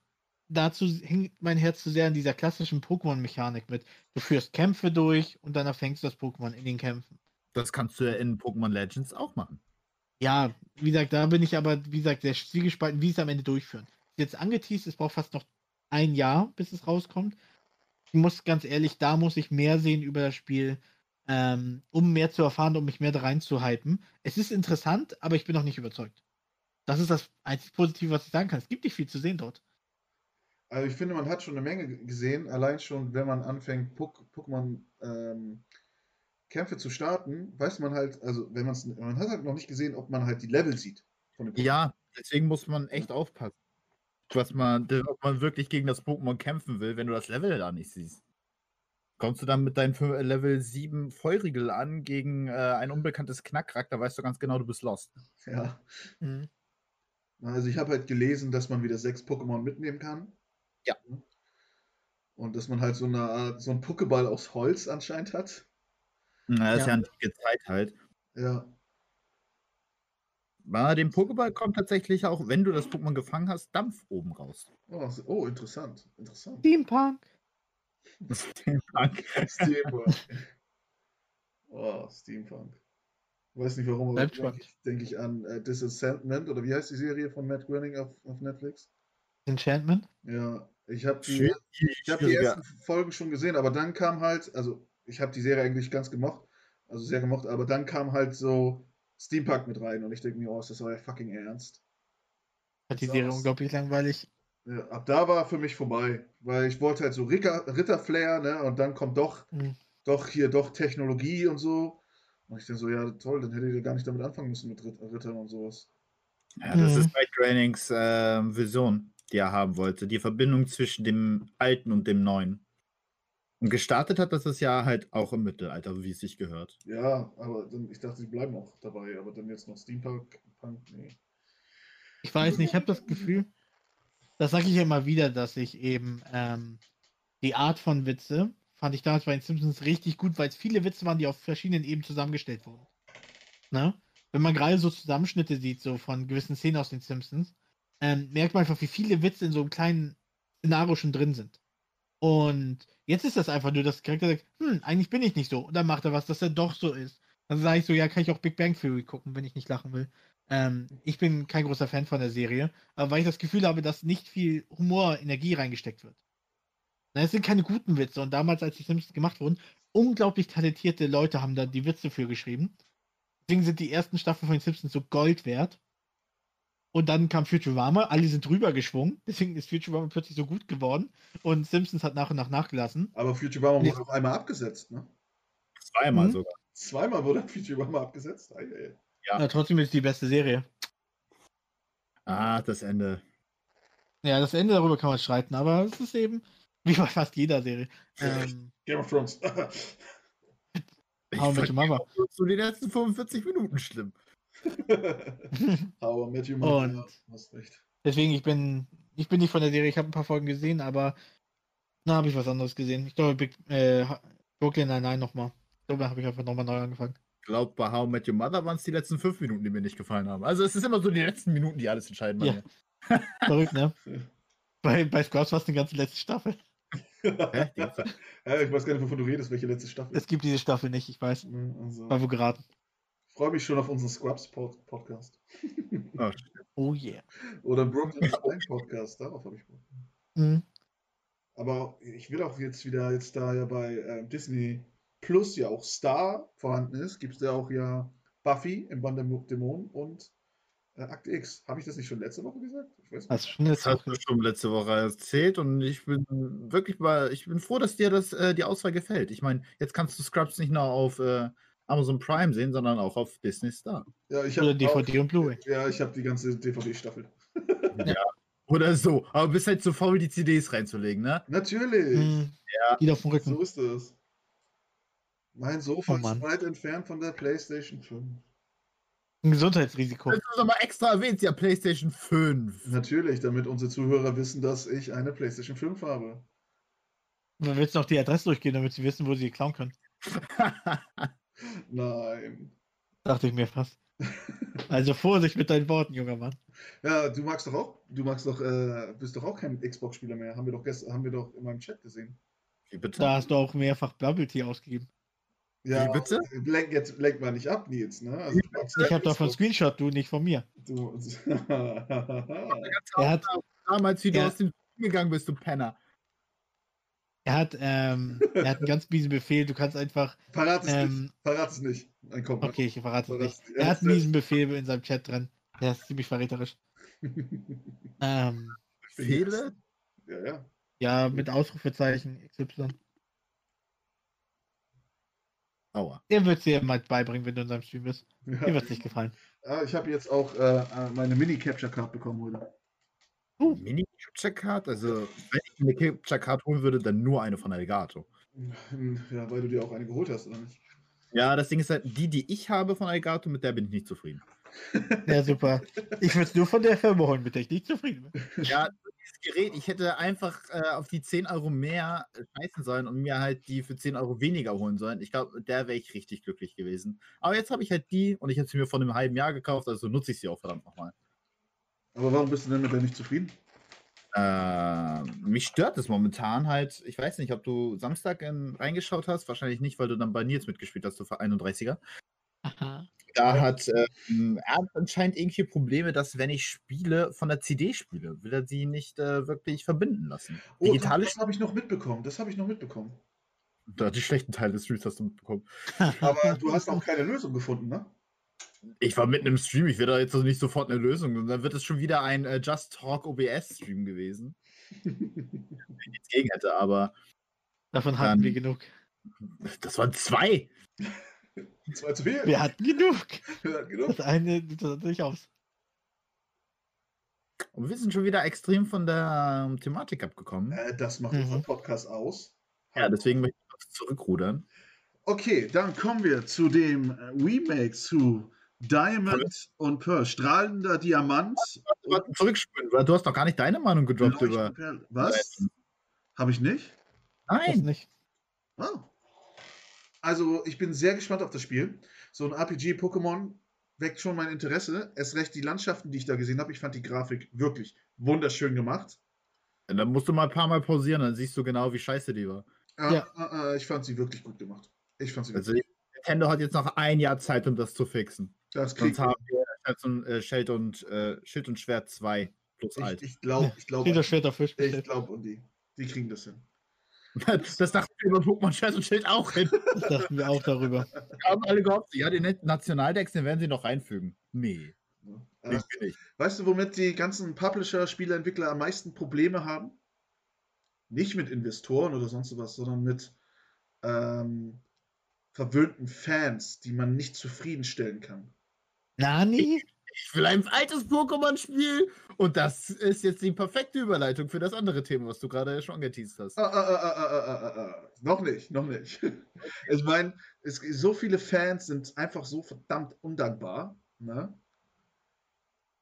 Speaker 2: dazu hängt mein Herz zu sehr an dieser klassischen Pokémon-Mechanik mit. Du führst Kämpfe durch und dann erfängst du das Pokémon in den Kämpfen.
Speaker 3: Das kannst du ja in Pokémon Legends auch machen.
Speaker 2: Ja, wie gesagt, da bin ich aber, wie gesagt, sehr zwiegespalten, wie es am Ende durchführen. Jetzt angeteased, es braucht fast noch ein Jahr, bis es rauskommt. Ich muss ganz ehrlich, da muss ich mehr sehen über das Spiel, ähm, um mehr zu erfahren, um mich mehr da reinzuhypen. Es ist interessant, aber ich bin noch nicht überzeugt. Das ist das einzig Positive, was ich sagen kann. Es gibt nicht viel zu sehen dort.
Speaker 1: Also ich finde, man hat schon eine Menge gesehen, allein schon, wenn man anfängt, Pok- Pokémon ähm, Kämpfe zu starten, weiß man halt, also wenn man es, man hat halt noch nicht gesehen, ob man halt die Level sieht.
Speaker 3: Ja, deswegen muss man echt aufpassen. Was man, ob man wirklich gegen das Pokémon kämpfen will, wenn du das Level da nicht siehst. Kommst du dann mit deinem Level 7 Feurigel an gegen äh, ein unbekanntes Knackrack, da weißt du ganz genau, du bist lost.
Speaker 1: Ja.
Speaker 2: Mhm.
Speaker 1: Also ich habe halt gelesen, dass man wieder sechs Pokémon mitnehmen kann.
Speaker 3: Ja.
Speaker 1: Und dass man halt so eine Art, so einen Pokéball aus Holz anscheinend hat.
Speaker 3: Na, das ist
Speaker 2: Ja.
Speaker 3: ja antike Zeit halt.
Speaker 1: Ja.
Speaker 3: Bei dem Pokéball kommt tatsächlich auch, wenn du das Pokémon gefangen hast, Dampf oben raus.
Speaker 1: Oh, oh interessant. Interessant.
Speaker 2: Steampunk.
Speaker 3: Steampunk.
Speaker 1: Steampunk. Oh, Steampunk. Weiß nicht warum, aber denke ich, denk ich an äh, Disenchantment oder wie heißt die Serie von Matt Groening auf, auf Netflix?
Speaker 2: Enchantment.
Speaker 1: Ja, ich habe die, ich hab die ersten Folgen schon gesehen, aber dann kam halt, also ich habe die Serie eigentlich ganz gemocht, also sehr gemocht, aber dann kam halt so Steampunk mit rein und ich denke mir, oh, ist das euer fucking Ernst?
Speaker 2: Hat die Serie unglaublich langweilig.
Speaker 1: Ja, ab da war für mich vorbei, weil ich wollte halt so Ritter, Ritterflair, ne, und dann kommt doch,
Speaker 2: Mhm.
Speaker 1: doch hier doch Technologie und so. Und ich denke so, ja toll, dann hättet ihr gar nicht damit anfangen müssen mit Ritt- Rittern und sowas.
Speaker 3: Ja, das
Speaker 2: Mhm.
Speaker 3: ist Mike Groenings äh, Vision, die er haben wollte. Die Verbindung zwischen dem Alten und dem Neuen. Und gestartet hat das das Jahr halt auch im Mittelalter, wie es sich gehört.
Speaker 1: Ja, aber dann, ich dachte, sie bleiben auch dabei, aber dann jetzt noch Steampunk, Punk, nee.
Speaker 2: Ich weiß nicht, ich habe das Gefühl, das sage ich ja immer wieder, dass ich eben ähm, die Art von Witze fand ich damals bei den Simpsons richtig gut, weil es viele Witze waren, die auf verschiedenen Ebenen zusammengestellt wurden. Ne? Wenn man gerade so Zusammenschnitte sieht, so von gewissen Szenen aus den Simpsons, ähm, merkt man einfach, wie viele Witze in so einem kleinen Szenario schon drin sind. Und jetzt ist das einfach nur, dass der Charakter sagt, hm, eigentlich bin ich nicht so. Und dann macht er was, dass er doch so ist. Dann sage ich so, ja, kann ich auch Big Bang Theory gucken, wenn ich nicht lachen will. Ähm, ich bin kein großer Fan von der Serie, aber weil ich das Gefühl habe, dass nicht viel Humor, Energie reingesteckt wird. Es sind keine guten Witze und damals, als die Simpsons gemacht wurden, unglaublich talentierte Leute haben da die Witze für geschrieben. Deswegen sind die ersten Staffeln von den Simpsons so Gold wert. Und dann kam Futurama, alle sind drüber geschwungen, deswegen ist Futurama plötzlich so gut geworden und Simpsons hat nach und nach nachgelassen.
Speaker 1: Aber Futurama
Speaker 2: Nee.
Speaker 1: wurde auch einmal abgesetzt, ne?
Speaker 3: Zweimal
Speaker 2: Mhm.
Speaker 3: sogar.
Speaker 1: Zweimal wurde Futurama abgesetzt. Ei, ei.
Speaker 3: Ja.
Speaker 2: Ja. trotzdem ist es die beste Serie.
Speaker 3: Ah, das Ende.
Speaker 2: Ja, das Ende darüber kann man streiten, aber es ist eben, wie bei fast jeder Serie. Ähm,
Speaker 1: Game of Thrones.
Speaker 3: Ich
Speaker 2: How Your Mother.
Speaker 3: so die letzten 45 Minuten schlimm.
Speaker 1: How I Met Your Mother.
Speaker 2: Und-
Speaker 1: Ja, du hast recht.
Speaker 2: Deswegen, ich bin, ich bin nicht von der Serie, ich habe ein paar Folgen gesehen, aber na, habe ich was anderes gesehen. Ich glaube, Big, äh, Brooklyn Nine-Nine nochmal. Ich glaube, da habe ich einfach nochmal neu angefangen.
Speaker 3: Ich glaube, bei How I Met Your Mother waren es die letzten fünf Minuten, die mir nicht gefallen haben. Also es ist immer so die letzten Minuten, die alles entscheiden. bei
Speaker 2: Ja. Verrückt, ne? bei, bei Scrubs war es eine ganze letzte Staffel.
Speaker 3: Hä? Die da?
Speaker 1: Ja, ich weiß gar nicht, wovon du redest, welche letzte Staffel.
Speaker 2: Es gibt diese Staffel nicht, ich weiß.
Speaker 1: Also,
Speaker 2: War wo geraten.
Speaker 1: Ich freue mich schon auf unseren Scrubs-Podcast.
Speaker 3: Oh,
Speaker 2: Oh yeah.
Speaker 1: Oder Brooklyn Nine-Podcast, darauf habe ich Bock.
Speaker 2: Mhm.
Speaker 1: Aber ich will auch jetzt wieder, jetzt da ja bei äh, Disney Plus ja auch Star vorhanden ist, gibt es ja auch ja Buffy im Band der Mo- Dämonen und äh, Akte X. Habe ich das nicht schon letzte Woche gesagt? Ich weiß
Speaker 2: Hast du schon jetzt
Speaker 3: Das hast du schon letzte Woche erzählt und ich bin wirklich mal, ich bin froh, dass dir das äh, die Auswahl gefällt. Ich meine, jetzt kannst du Scrubs nicht nur auf äh, Amazon Prime sehen, sondern auch auf Disney Star.
Speaker 1: Ja, ich
Speaker 2: Oder
Speaker 1: habe
Speaker 2: DVD und Blu-ray.
Speaker 1: ja, ich habe die ganze DVD-Staffel.
Speaker 3: Oder so. Aber bist halt zu faul, die CDs reinzulegen, ne?
Speaker 1: Natürlich.
Speaker 2: Mhm. Geht auf den Rücken.
Speaker 1: So ist es. Mein Sofa
Speaker 2: Oh
Speaker 1: ist weit entfernt von der PlayStation 5.
Speaker 2: Ein Gesundheitsrisiko.
Speaker 3: Das ist aber extra erwähnt, ja, PlayStation 5.
Speaker 1: Natürlich, damit unsere Zuhörer wissen, dass ich eine PlayStation 5 habe.
Speaker 2: Du willst noch die Adresse durchgehen, damit sie wissen, wo sie klauen können.
Speaker 1: Nein.
Speaker 2: Dachte ich mir fast. Also Vorsicht mit deinen Worten, junger Mann.
Speaker 1: Ja, du magst doch auch, du magst doch, äh, bist doch auch kein Xbox-Spieler mehr. Haben wir doch gestern, haben wir doch in meinem Chat gesehen.
Speaker 3: Wie bitte?
Speaker 2: Da hast du auch mehrfach Bubble Tea ausgegeben.
Speaker 1: Ja,
Speaker 3: Wie bitte?
Speaker 1: Lenk, jetzt lenk mal nicht ab, Nils, ne? Also,
Speaker 2: Ich
Speaker 1: ja
Speaker 2: habe davon
Speaker 1: Xbox.
Speaker 2: Screenshot, du nicht von mir.
Speaker 1: Du,
Speaker 2: Er hat,
Speaker 3: Damals, wie du
Speaker 2: Ja.
Speaker 3: aus dem gegangen bist, du Penner.
Speaker 2: Er hat, ähm, er hat einen ganz miesen Befehl. Du kannst einfach,
Speaker 1: verrat es
Speaker 2: Ähm,
Speaker 1: nicht. Verrat es nicht. Ein Komm,
Speaker 2: okay, ich verrate es nicht. Er hat einen
Speaker 1: Ja,
Speaker 2: miesen Befehl in seinem Chat drin. Der ist ziemlich verräterisch. Ähm,
Speaker 3: Fehler?
Speaker 1: ja, ja.
Speaker 2: ja, mit Ausrufezeichen XY.
Speaker 3: Aua.
Speaker 2: Der wird dir mal beibringen, wenn du in seinem Stream bist. Dir
Speaker 1: ja.
Speaker 2: wird es nicht gefallen.
Speaker 1: Ah, ich habe jetzt auch äh, äh, meine Mini-Capture-Card bekommen heute.
Speaker 3: Mini-Capture-Card? Also, wenn ich eine Capture-Card holen würde, dann nur eine von Elgato.
Speaker 1: Ja, weil du dir auch eine geholt hast, oder nicht?
Speaker 3: Ja, das Ding ist halt, die, die ich habe von Elgato, mit der bin ich nicht zufrieden.
Speaker 2: Ja, super. Ich würde es nur von der Firma holen, mit der ich nicht zufrieden bin.
Speaker 3: Ja, dieses Gerät, ich hätte einfach äh, auf die 10 Euro mehr scheißen sollen und mir halt die für 10 Euro weniger holen sollen. Ich glaube, mit der wäre ich richtig glücklich gewesen. Aber jetzt habe ich halt die und ich habe sie mir vor einem halben Jahr gekauft, also nutze ich sie auch verdammt nochmal.
Speaker 1: Aber warum bist du denn mit der nicht zufrieden?
Speaker 3: Äh, mich stört es momentan halt. Ich weiß nicht, ob du Samstag in, reingeschaut hast. Wahrscheinlich nicht, weil du dann bei Nils mitgespielt hast, du für 31er.
Speaker 2: Aha.
Speaker 3: Da hat ähm, er hat anscheinend irgendwie Probleme, dass wenn ich spiele, von der CD spiele, will er sie nicht äh, wirklich verbinden lassen.
Speaker 1: Oh,
Speaker 3: Digitale
Speaker 1: das habe ich noch mitbekommen. Das habe ich noch mitbekommen.
Speaker 3: Da, die schlechten Teile des Streams hast du mitbekommen.
Speaker 1: Aber du hast auch keine Lösung gefunden, ne?
Speaker 3: Ich war mitten im Stream, ich werde da jetzt also nicht sofort eine Lösung. Und dann wird es schon wieder ein äh, Just Talk OBS Stream gewesen. Wenn ich nichts gegen hätte, aber
Speaker 2: Davon hatten
Speaker 3: Dann-
Speaker 2: wir genug.
Speaker 3: das waren zwei.
Speaker 1: Zwei zu viel.
Speaker 2: Wir hatten genug.
Speaker 1: Ja, genau.
Speaker 2: Das eine das durchaus.
Speaker 3: Und wir sind schon wieder extrem von der ähm, Thematik abgekommen.
Speaker 1: Äh, das macht
Speaker 2: Mhm.
Speaker 1: unseren Podcast aus.
Speaker 3: Ja, deswegen möchte ich zurückrudern.
Speaker 1: Okay, dann kommen wir zu dem äh, Remake zu Diamond und Pearl. Strahlender Diamant.
Speaker 3: Warte, weil du hast doch gar nicht deine Meinung gedroppt über.
Speaker 1: Was? Habe ich nicht?
Speaker 3: Nein!
Speaker 2: nicht.
Speaker 1: Oh. Also, ich bin sehr gespannt auf das Spiel. So ein RPG-Pokémon weckt schon mein Interesse. Erst recht die Landschaften, die ich da gesehen habe. Ich fand die Grafik wirklich wunderschön gemacht.
Speaker 3: Dann musst du mal ein paar Mal pausieren, dann siehst du genau, wie scheiße die war.
Speaker 1: Äh,
Speaker 2: Ja.
Speaker 1: äh, äh, ich fand sie wirklich gut gemacht. Ich fand sie
Speaker 3: Also
Speaker 1: wirklich
Speaker 3: Nintendo hat jetzt noch ein Jahr Zeit, um das zu fixen.
Speaker 1: Das kriegt
Speaker 3: Sonst haben wir Schild und, äh, Schild und, äh, Schild und Schwert 2 plus
Speaker 1: ich,
Speaker 3: alt.
Speaker 1: ich glaube, ich glaube,
Speaker 2: Steht das Schwert auf Fisch
Speaker 1: ich glaube an die. Die kriegen das hin.
Speaker 3: Das dachten wir über Pokémon Schwert und Schild auch hin.
Speaker 2: Das dachten wir auch darüber.
Speaker 3: Wir haben alle gehofft, ja, den Nationaldex, den werden sie noch reinfügen. Nee.
Speaker 1: Ne? Äh,
Speaker 3: nicht.
Speaker 1: weißt du, womit die ganzen Publisher, Spieleentwickler am meisten Probleme haben? Nicht mit Investoren oder sonst was, sondern mit ähm, verwöhnten Fans, die man nicht zufriedenstellen kann.
Speaker 2: Nani?
Speaker 3: Ich will ein altes Pokémon-Spiel. Und das ist jetzt die perfekte Überleitung für das andere Thema, was du gerade schon angeteased hast.
Speaker 1: Ah, ah, ah, ah, ah, ah, ah, ah. Noch nicht, noch nicht. Ich meine, so viele Fans sind einfach so verdammt undankbar. Ne?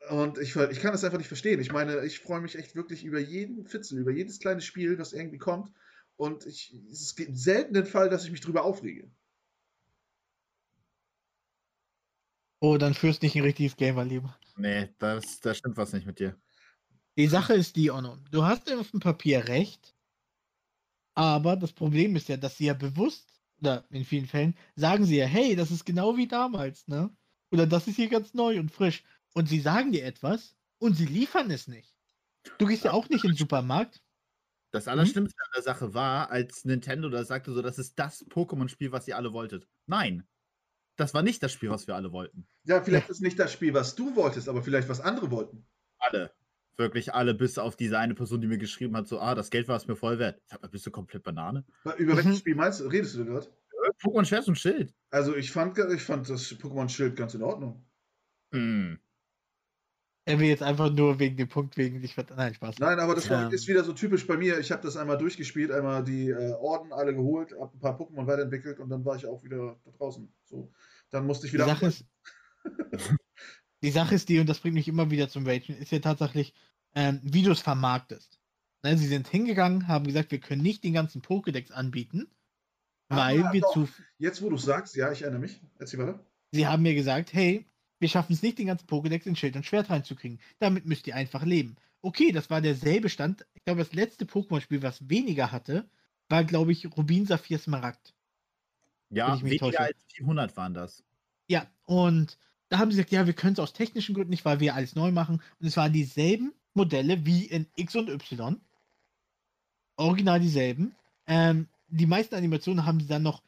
Speaker 1: Und ich, ich kann das einfach nicht verstehen. Ich meine, ich freue mich echt wirklich über jeden Fitzel, über jedes kleine Spiel, das irgendwie kommt. Und ich, es gibt selten den Fall, dass ich mich drüber aufrege.
Speaker 2: Oh, dann führst nicht ein richtiges Game, mein Lieber.
Speaker 3: Nee, das, da stimmt was nicht mit dir.
Speaker 2: Die Sache ist die, Ono. Du hast auf dem Papier recht, aber das Problem ist ja, dass sie ja bewusst, oder in vielen Fällen, sagen sie ja, hey, das ist genau wie damals, ne? Oder das ist hier ganz neu und frisch. Und sie sagen dir etwas und sie liefern es nicht. Du gehst ja auch nicht in den Supermarkt.
Speaker 3: Das Allerschlimmste an der Sache war, als Nintendo da sagte, so, das ist das Pokémon-Spiel, was ihr alle wolltet. Nein, das war nicht das Spiel, was wir alle wollten.
Speaker 1: Ja, vielleicht ist nicht das Spiel, was du wolltest, aber vielleicht was andere wollten.
Speaker 3: Alle. Wirklich alle, bis auf diese eine Person, die mir geschrieben hat, so, ah, das Geld war es mir voll wert. Sag mal, bist du komplett Banane?
Speaker 1: Über welches
Speaker 2: Mhm.
Speaker 1: Spiel meinst du, redest du gerade?
Speaker 3: Pokémon Schwert und Schild.
Speaker 1: Also ich fand, ich fand das Pokémon Schild ganz in Ordnung.
Speaker 3: Hm.
Speaker 2: Er will jetzt einfach nur wegen dem Punkt wegen ver- Nein, Spaß.
Speaker 1: Nein, aber das
Speaker 2: Ähm.
Speaker 1: ist wieder so typisch bei mir. Ich habe das einmal durchgespielt, einmal die äh, Orden alle geholt, habe ein paar Pokémon weiterentwickelt und dann war ich auch wieder da draußen. So, dann musste ich
Speaker 2: Die
Speaker 1: wieder.
Speaker 2: Sache ist, die Sache ist die, und das bringt mich immer wieder zum Ragen, ist ja tatsächlich, ähm, wie du es vermarktest. Ne, sie sind hingegangen, haben gesagt, wir können nicht den ganzen Pokédex anbieten, weil
Speaker 1: Ah,
Speaker 2: wir
Speaker 1: doch.
Speaker 2: zu.
Speaker 1: Jetzt, wo du sagst, ja, ich erinnere mich. Erzähl weiter.
Speaker 2: Sie haben mir gesagt, hey, wir schaffen es nicht, den ganzen Pokédex in Schild und Schwert reinzukriegen. Damit müsst ihr einfach leben. Okay, das war derselbe Stand. Ich glaube, das letzte Pokémon-Spiel, was weniger hatte, war, glaube ich, Rubin Saphir Smaragd.
Speaker 3: Ja,
Speaker 2: ich
Speaker 3: weniger
Speaker 2: täusche.
Speaker 3: als 400 waren das.
Speaker 2: Ja, und da haben sie gesagt, ja, wir können es aus technischen Gründen nicht, weil wir alles neu machen. Und es waren dieselben Modelle wie in X und Y. Original dieselben. Ähm, die meisten Animationen haben sie dann noch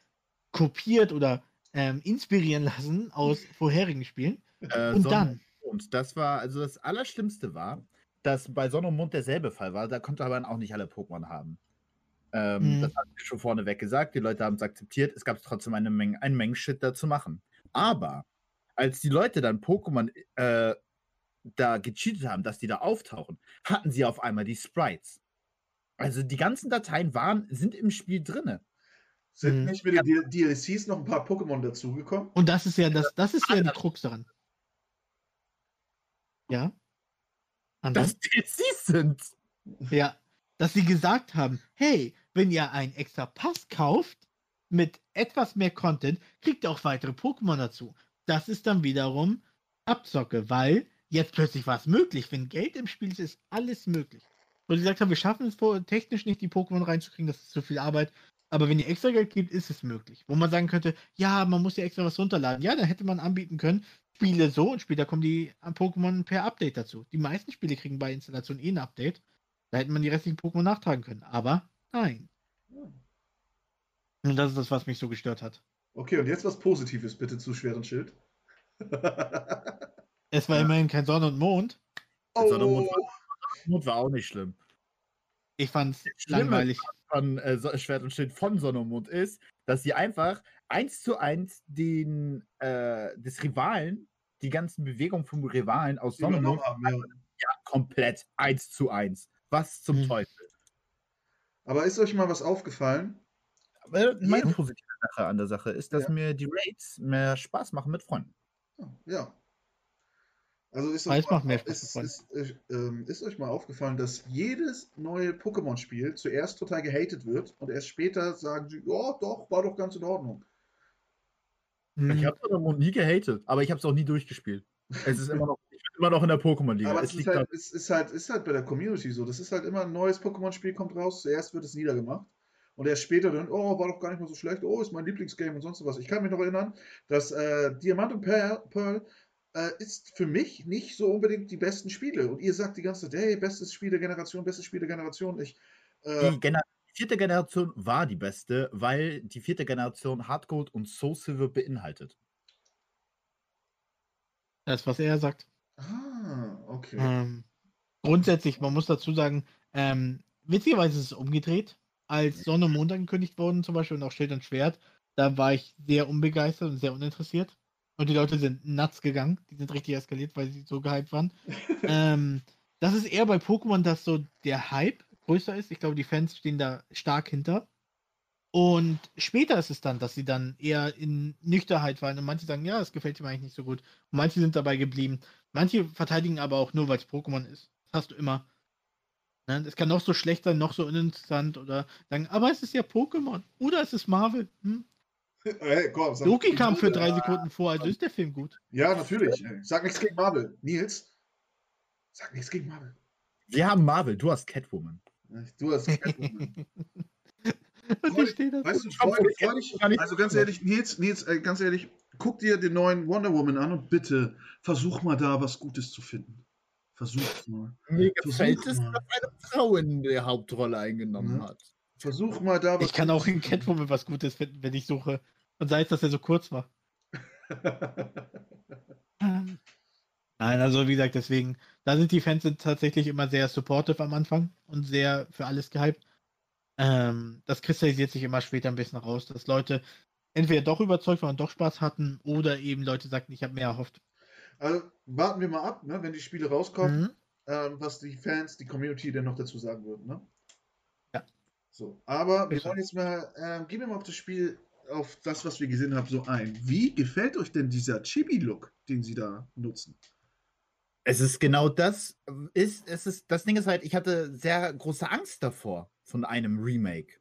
Speaker 2: kopiert oder ähm, inspirieren lassen aus vorherigen Spielen.
Speaker 3: Äh,
Speaker 2: Und
Speaker 3: Sonne
Speaker 2: dann,
Speaker 3: Und das war, also das Allerschlimmste war, dass bei Sonne und Mond derselbe Fall war. Da konnte aber auch nicht alle Pokémon haben. Ähm,
Speaker 2: Mhm.
Speaker 3: Das habe ich schon vorneweg gesagt. Die Leute haben es akzeptiert. Es gab trotzdem eine Menge, eine Menge Shit da zu machen. Aber als die Leute dann Pokémon äh, da gecheatet haben, dass die da auftauchen, hatten sie auf einmal die Sprites. Also die ganzen Dateien waren, sind im Spiel drinne.
Speaker 1: Sind
Speaker 2: Mhm.
Speaker 1: nicht mit den DLCs noch ein paar Pokémon dazugekommen?
Speaker 2: und das ist ja das, das ist ja die. Krux daran. Ja. Anders?
Speaker 3: Das DLCs sind.
Speaker 2: Ja, dass sie gesagt haben, hey, wenn ihr einen extra Pass kauft mit etwas mehr Content, kriegt ihr auch weitere Pokémon dazu. Das ist dann wiederum Abzocke, weil jetzt plötzlich war es möglich. Wenn Geld im Spiel ist, ist alles möglich. Wo sie gesagt haben, wir schaffen es technisch nicht, die Pokémon reinzukriegen, das ist zu viel Arbeit. Aber wenn ihr extra Geld gibt, ist es möglich. Wo man sagen könnte, ja, man muss ja extra was runterladen. Ja, dann hätte man anbieten können, Spiele so und später kommen die an Pokémon per Update dazu. Die meisten Spiele kriegen bei Installation eh ein Update. Da hätte man die restlichen Pokémon nachtragen können. Aber nein. Und das ist das, was mich so gestört hat.
Speaker 1: Okay, und jetzt was Positives bitte zu Schwert und Schild.
Speaker 2: Es war
Speaker 3: Ja.
Speaker 2: immerhin kein Sonne und Mond.
Speaker 3: Sonne und Mond
Speaker 1: oh,
Speaker 3: Mond war auch nicht schlimm.
Speaker 2: Ich fand's
Speaker 3: Schlimme
Speaker 2: langweilig.
Speaker 3: von äh, Schwert und Schild von Sonne und Mond ist, dass sie einfach eins zu eins den äh, des Rivalen, die ganzen Bewegungen vom Rivalen aus Sonne und Mond
Speaker 1: übernommen haben, ja.
Speaker 3: komplett eins zu eins. Was zum
Speaker 2: Hm.
Speaker 3: Teufel?
Speaker 1: Aber ist euch mal was aufgefallen?
Speaker 3: Aber meine
Speaker 1: Ja.
Speaker 3: positive Sache an der Sache ist, dass
Speaker 1: Ja.
Speaker 3: mir die Raids mehr Spaß machen mit Freunden.
Speaker 1: Ja. Also ist, euch mal,
Speaker 2: mehr Spaß
Speaker 1: ist, ist, ist, ähm, ist euch mal aufgefallen, dass jedes neue Pokémon-Spiel zuerst total gehatet wird und erst später sagen sie, ja, doch, war doch ganz in Ordnung.
Speaker 2: Hm.
Speaker 3: Ich habe und Mond nie gehatet, aber ich habe es auch nie durchgespielt. Es ist immer noch, ich bin immer noch in der Pokémon-Liga.
Speaker 1: Aber
Speaker 3: Es
Speaker 1: es ist
Speaker 3: liegt
Speaker 1: halt, es ist, halt, ist halt bei der Community so. Das ist halt immer ein neues Pokémon-Spiel kommt raus, zuerst wird es niedergemacht. Und erst später dann, oh, war doch gar nicht mal so schlecht, oh, ist mein Lieblingsgame und sonst was. Ich kann mich noch erinnern, dass äh, Diamant und Pearl, Pearl äh, ist für mich nicht so unbedingt die besten Spiele. Und ihr sagt die ganze Zeit, hey, bestes Spiel der Generation, bestes Spiel der Generation. Ich, äh,
Speaker 3: Die Gener vierte Generation war die beste, weil die vierte Generation Hardgold und Soul Silver beinhaltet.
Speaker 2: Das, was er sagt.
Speaker 1: Ah, okay.
Speaker 2: Ähm, grundsätzlich, man muss dazu sagen, ähm, witzigerweise ist es umgedreht. Als Sonne und Mond angekündigt wurden, zum Beispiel, und auch Schild und Schwert, da war ich sehr unbegeistert und sehr uninteressiert. Und die Leute sind nuts gegangen. Die sind richtig eskaliert, weil sie so gehypt waren. ähm, das ist eher bei Pokémon, dass so der Hype größer ist. Ich glaube, die Fans stehen da stark hinter. Und später ist es dann, dass sie dann eher in Nüchternheit waren. Und manche sagen, ja, es gefällt mir eigentlich nicht so gut. Und manche sind dabei geblieben. Manche verteidigen aber auch nur, weil es Pokémon ist. Das hast du immer. Ne? Es kann noch so schlecht sein, noch so uninteressant oder sagen, aber es ist ja Pokémon. Oder es ist Marvel. Hm?
Speaker 1: Hey, komm, sag-
Speaker 2: Loki kam für drei Sekunden vor, also ist der Film gut.
Speaker 1: Ja, natürlich. Sag nichts gegen Marvel. Nils, sag nichts gegen Marvel.
Speaker 3: Wir haben Marvel, du hast Catwoman.
Speaker 1: Du hast Catwoman.
Speaker 2: Und ich stehe da
Speaker 1: Weißt
Speaker 2: so.
Speaker 1: du, freu, freu dich,
Speaker 3: Gar nicht-
Speaker 1: also ganz ehrlich, Nils, Nils, äh, ganz ehrlich, guck dir den neuen Wonder Woman an und bitte versuch mal da was Gutes zu finden. Versuch's mal.
Speaker 3: Mir
Speaker 1: gefällt
Speaker 3: gefällt
Speaker 1: es,
Speaker 3: dass eine Frau in der Hauptrolle eingenommen
Speaker 1: Ja.
Speaker 3: hat.
Speaker 1: Versuch mal da was
Speaker 2: Ich kann auch in Catwoman was Gutes finden, wenn ich suche. Und sei es, dass er so kurz war. Ähm, Nein, also wie gesagt, deswegen, da sind die Fans sind tatsächlich immer sehr supportive am Anfang und sehr für alles gehypt. Ähm, das kristallisiert sich immer später ein bisschen raus, dass Leute entweder doch überzeugt waren und doch Spaß hatten oder eben Leute sagten, ich habe mehr erhofft.
Speaker 1: Also warten wir mal ab, ne, wenn die Spiele rauskommen,
Speaker 2: Mhm.
Speaker 1: ähm, was die Fans, die Community denn noch dazu sagen würden. Ne?
Speaker 2: Ja.
Speaker 1: So, aber wir wollen jetzt mal, ähm, gehen wir mal auf das Spiel, auf das, was wir gesehen haben, so ein. Wie gefällt euch denn dieser Chibi-Look, den sie da nutzen?
Speaker 3: Es ist genau das. Ist, es ist, das Ding ist halt, ich hatte sehr große Angst davor von einem Remake.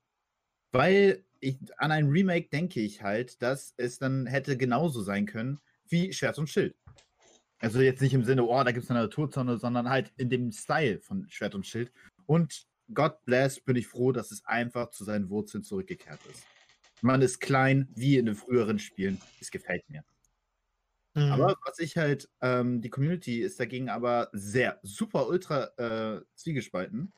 Speaker 3: Weil ich, an ein Remake denke ich halt, dass es dann hätte genauso sein können wie Schwert und Schild. Also jetzt nicht im Sinne, oh, da gibt es eine Naturzone, sondern halt in dem Style von Schwert und Schild. Und God bless, bin ich froh, dass es einfach zu seinen Wurzeln zurückgekehrt ist. Man ist klein, wie in den früheren Spielen. Es gefällt mir.
Speaker 2: Mhm.
Speaker 3: Aber was ich halt, ähm, die Community ist dagegen aber sehr, super, ultra äh, zwiegespalten,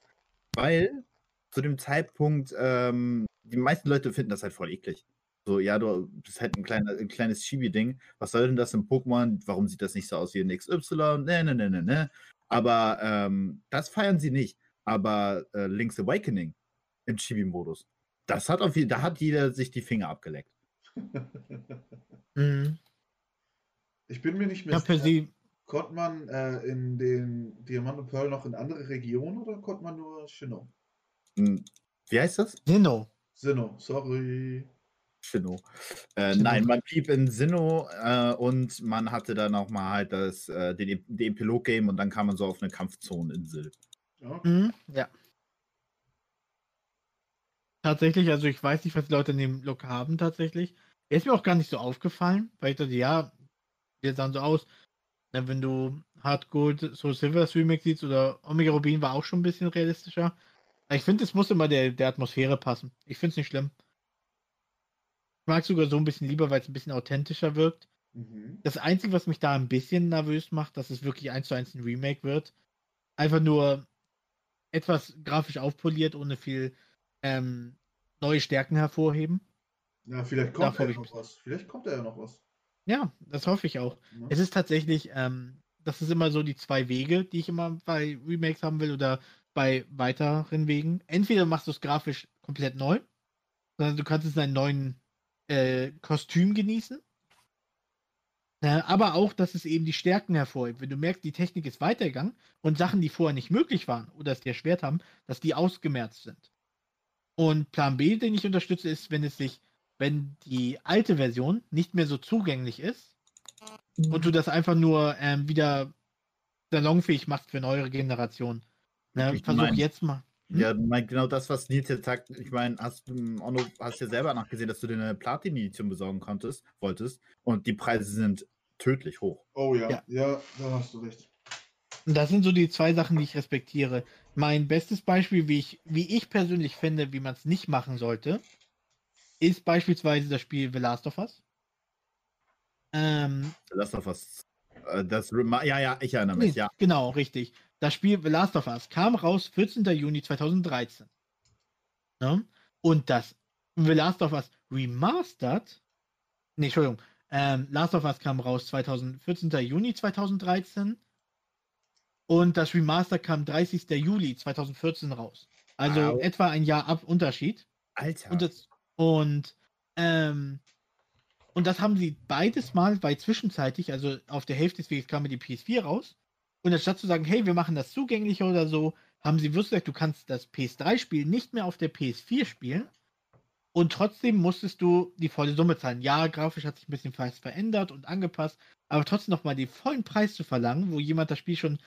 Speaker 3: weil zu dem Zeitpunkt ähm, die meisten Leute finden das halt voll eklig. So, ja, du bist halt ein, kleiner, ein kleines Chibi-Ding. Was soll denn das im Pokémon? Warum sieht das nicht so aus wie ein XY? Ne, ne, ne, ne, ne. Aber ähm, das feiern sie nicht. Aber äh, Link's Awakening im Chibi-Modus, das hat auf jeden da hat jeder sich die Finger abgeleckt.
Speaker 2: Mhm.
Speaker 1: Ich bin mir nicht mehr
Speaker 2: per se,
Speaker 1: Konnte man äh, in den Diamant und Pearl noch in andere Regionen oder konnte man nur Sinnoh?
Speaker 3: Hm, Wie heißt das?
Speaker 2: Sinnoh.
Speaker 1: Sinnoh, sorry.
Speaker 3: Sinnoh. Äh, nein, man blieb in Sinnoh äh, und man hatte dann auch mal halt das, äh, den, den Epilog-Game und dann kam man so auf eine Kampfzoneninsel.
Speaker 1: Ja.
Speaker 2: Mhm, ja. Tatsächlich, also ich weiß nicht, was die Leute in dem Look haben tatsächlich. Er ist mir auch gar nicht so aufgefallen, weil ich dachte, ja, die sahen so aus. Na, wenn du Hard Gold, so Silvers Remake siehst oder Omega Rubin war auch schon ein bisschen realistischer. Aber Ich finde, es muss immer der, der Atmosphäre passen. Ich finde es nicht schlimm. Ich mag sogar so ein bisschen lieber, weil es ein bisschen authentischer wirkt.
Speaker 1: Mhm.
Speaker 2: Das Einzige, was mich da ein bisschen nervös macht, dass es wirklich eins zu eins ein Remake wird. Einfach nur etwas grafisch aufpoliert, ohne viel ähm, neue Stärken hervorheben.
Speaker 1: Ja, vielleicht kommt
Speaker 2: Davor
Speaker 1: ja noch was. Vielleicht kommt da ja noch was.
Speaker 2: Ja, das hoffe ich auch.
Speaker 1: Ne?
Speaker 2: Es ist tatsächlich, ähm, das ist immer so die zwei Wege, die ich immer bei Remakes haben will oder bei weiteren Wegen. Entweder machst du es grafisch komplett neu, sondern du kannst es in einem neuen äh, Kostüm genießen. Äh, aber auch, dass es eben die Stärken hervorhebt. Wenn du merkst, die Technik ist weitergegangen und Sachen, die vorher nicht möglich waren oder es dir erschwert haben, dass die ausgemerzt sind. Und Plan B, den ich unterstütze, ist, wenn es sich, wenn die alte Version nicht mehr so zugänglich ist und du das einfach nur ähm, wieder salonfähig machst für neuere Generationen. Ne,
Speaker 3: Ich
Speaker 2: versuch
Speaker 3: mein-
Speaker 2: jetzt mal. Hm?
Speaker 3: Ja, mein, genau das, was Nils jetzt sagt. Ich meine, hast du Onno, hast ja selber nachgesehen, dass du dir eine Platin-Edition besorgen konntest, wolltest. Und die Preise sind tödlich hoch.
Speaker 1: Oh ja.
Speaker 2: Ja.
Speaker 1: ja, da hast du recht.
Speaker 2: Und das sind so die zwei Sachen, die ich respektiere. Mein bestes Beispiel, wie ich, wie ich persönlich finde, wie man es nicht machen sollte, ist beispielsweise das Spiel The Last of Us. Ähm,
Speaker 3: Lass doch was. äh, Das, ja, ja, ich erinnere mich, ja.
Speaker 2: Genau, richtig. Das Spiel The Last of Us kam raus 14. Juni 2013. Ne? Und das The Last of Us Remastered, nee, Entschuldigung, ähm, Last of Us kam raus 2014. Juni 2013 Und das Remaster kam 30. Juli 2014 raus. Also
Speaker 3: Wow.
Speaker 2: etwa ein Jahr ab Unterschied.
Speaker 3: Alter.
Speaker 2: Und das, und, ähm, und das haben sie beides mal, weil zwischenzeitlich, also auf der Hälfte des Weges kam mir die PS4 raus. Und anstatt zu sagen, hey, wir machen das zugänglicher oder so, haben sie wirklich gesagt, du kannst das PS3-Spiel nicht mehr auf der PS4 spielen. Und trotzdem musstest du die volle Summe zahlen. Ja, grafisch hat sich ein bisschen was verändert und angepasst, aber trotzdem nochmal den vollen Preis zu verlangen, wo jemand das Spiel schon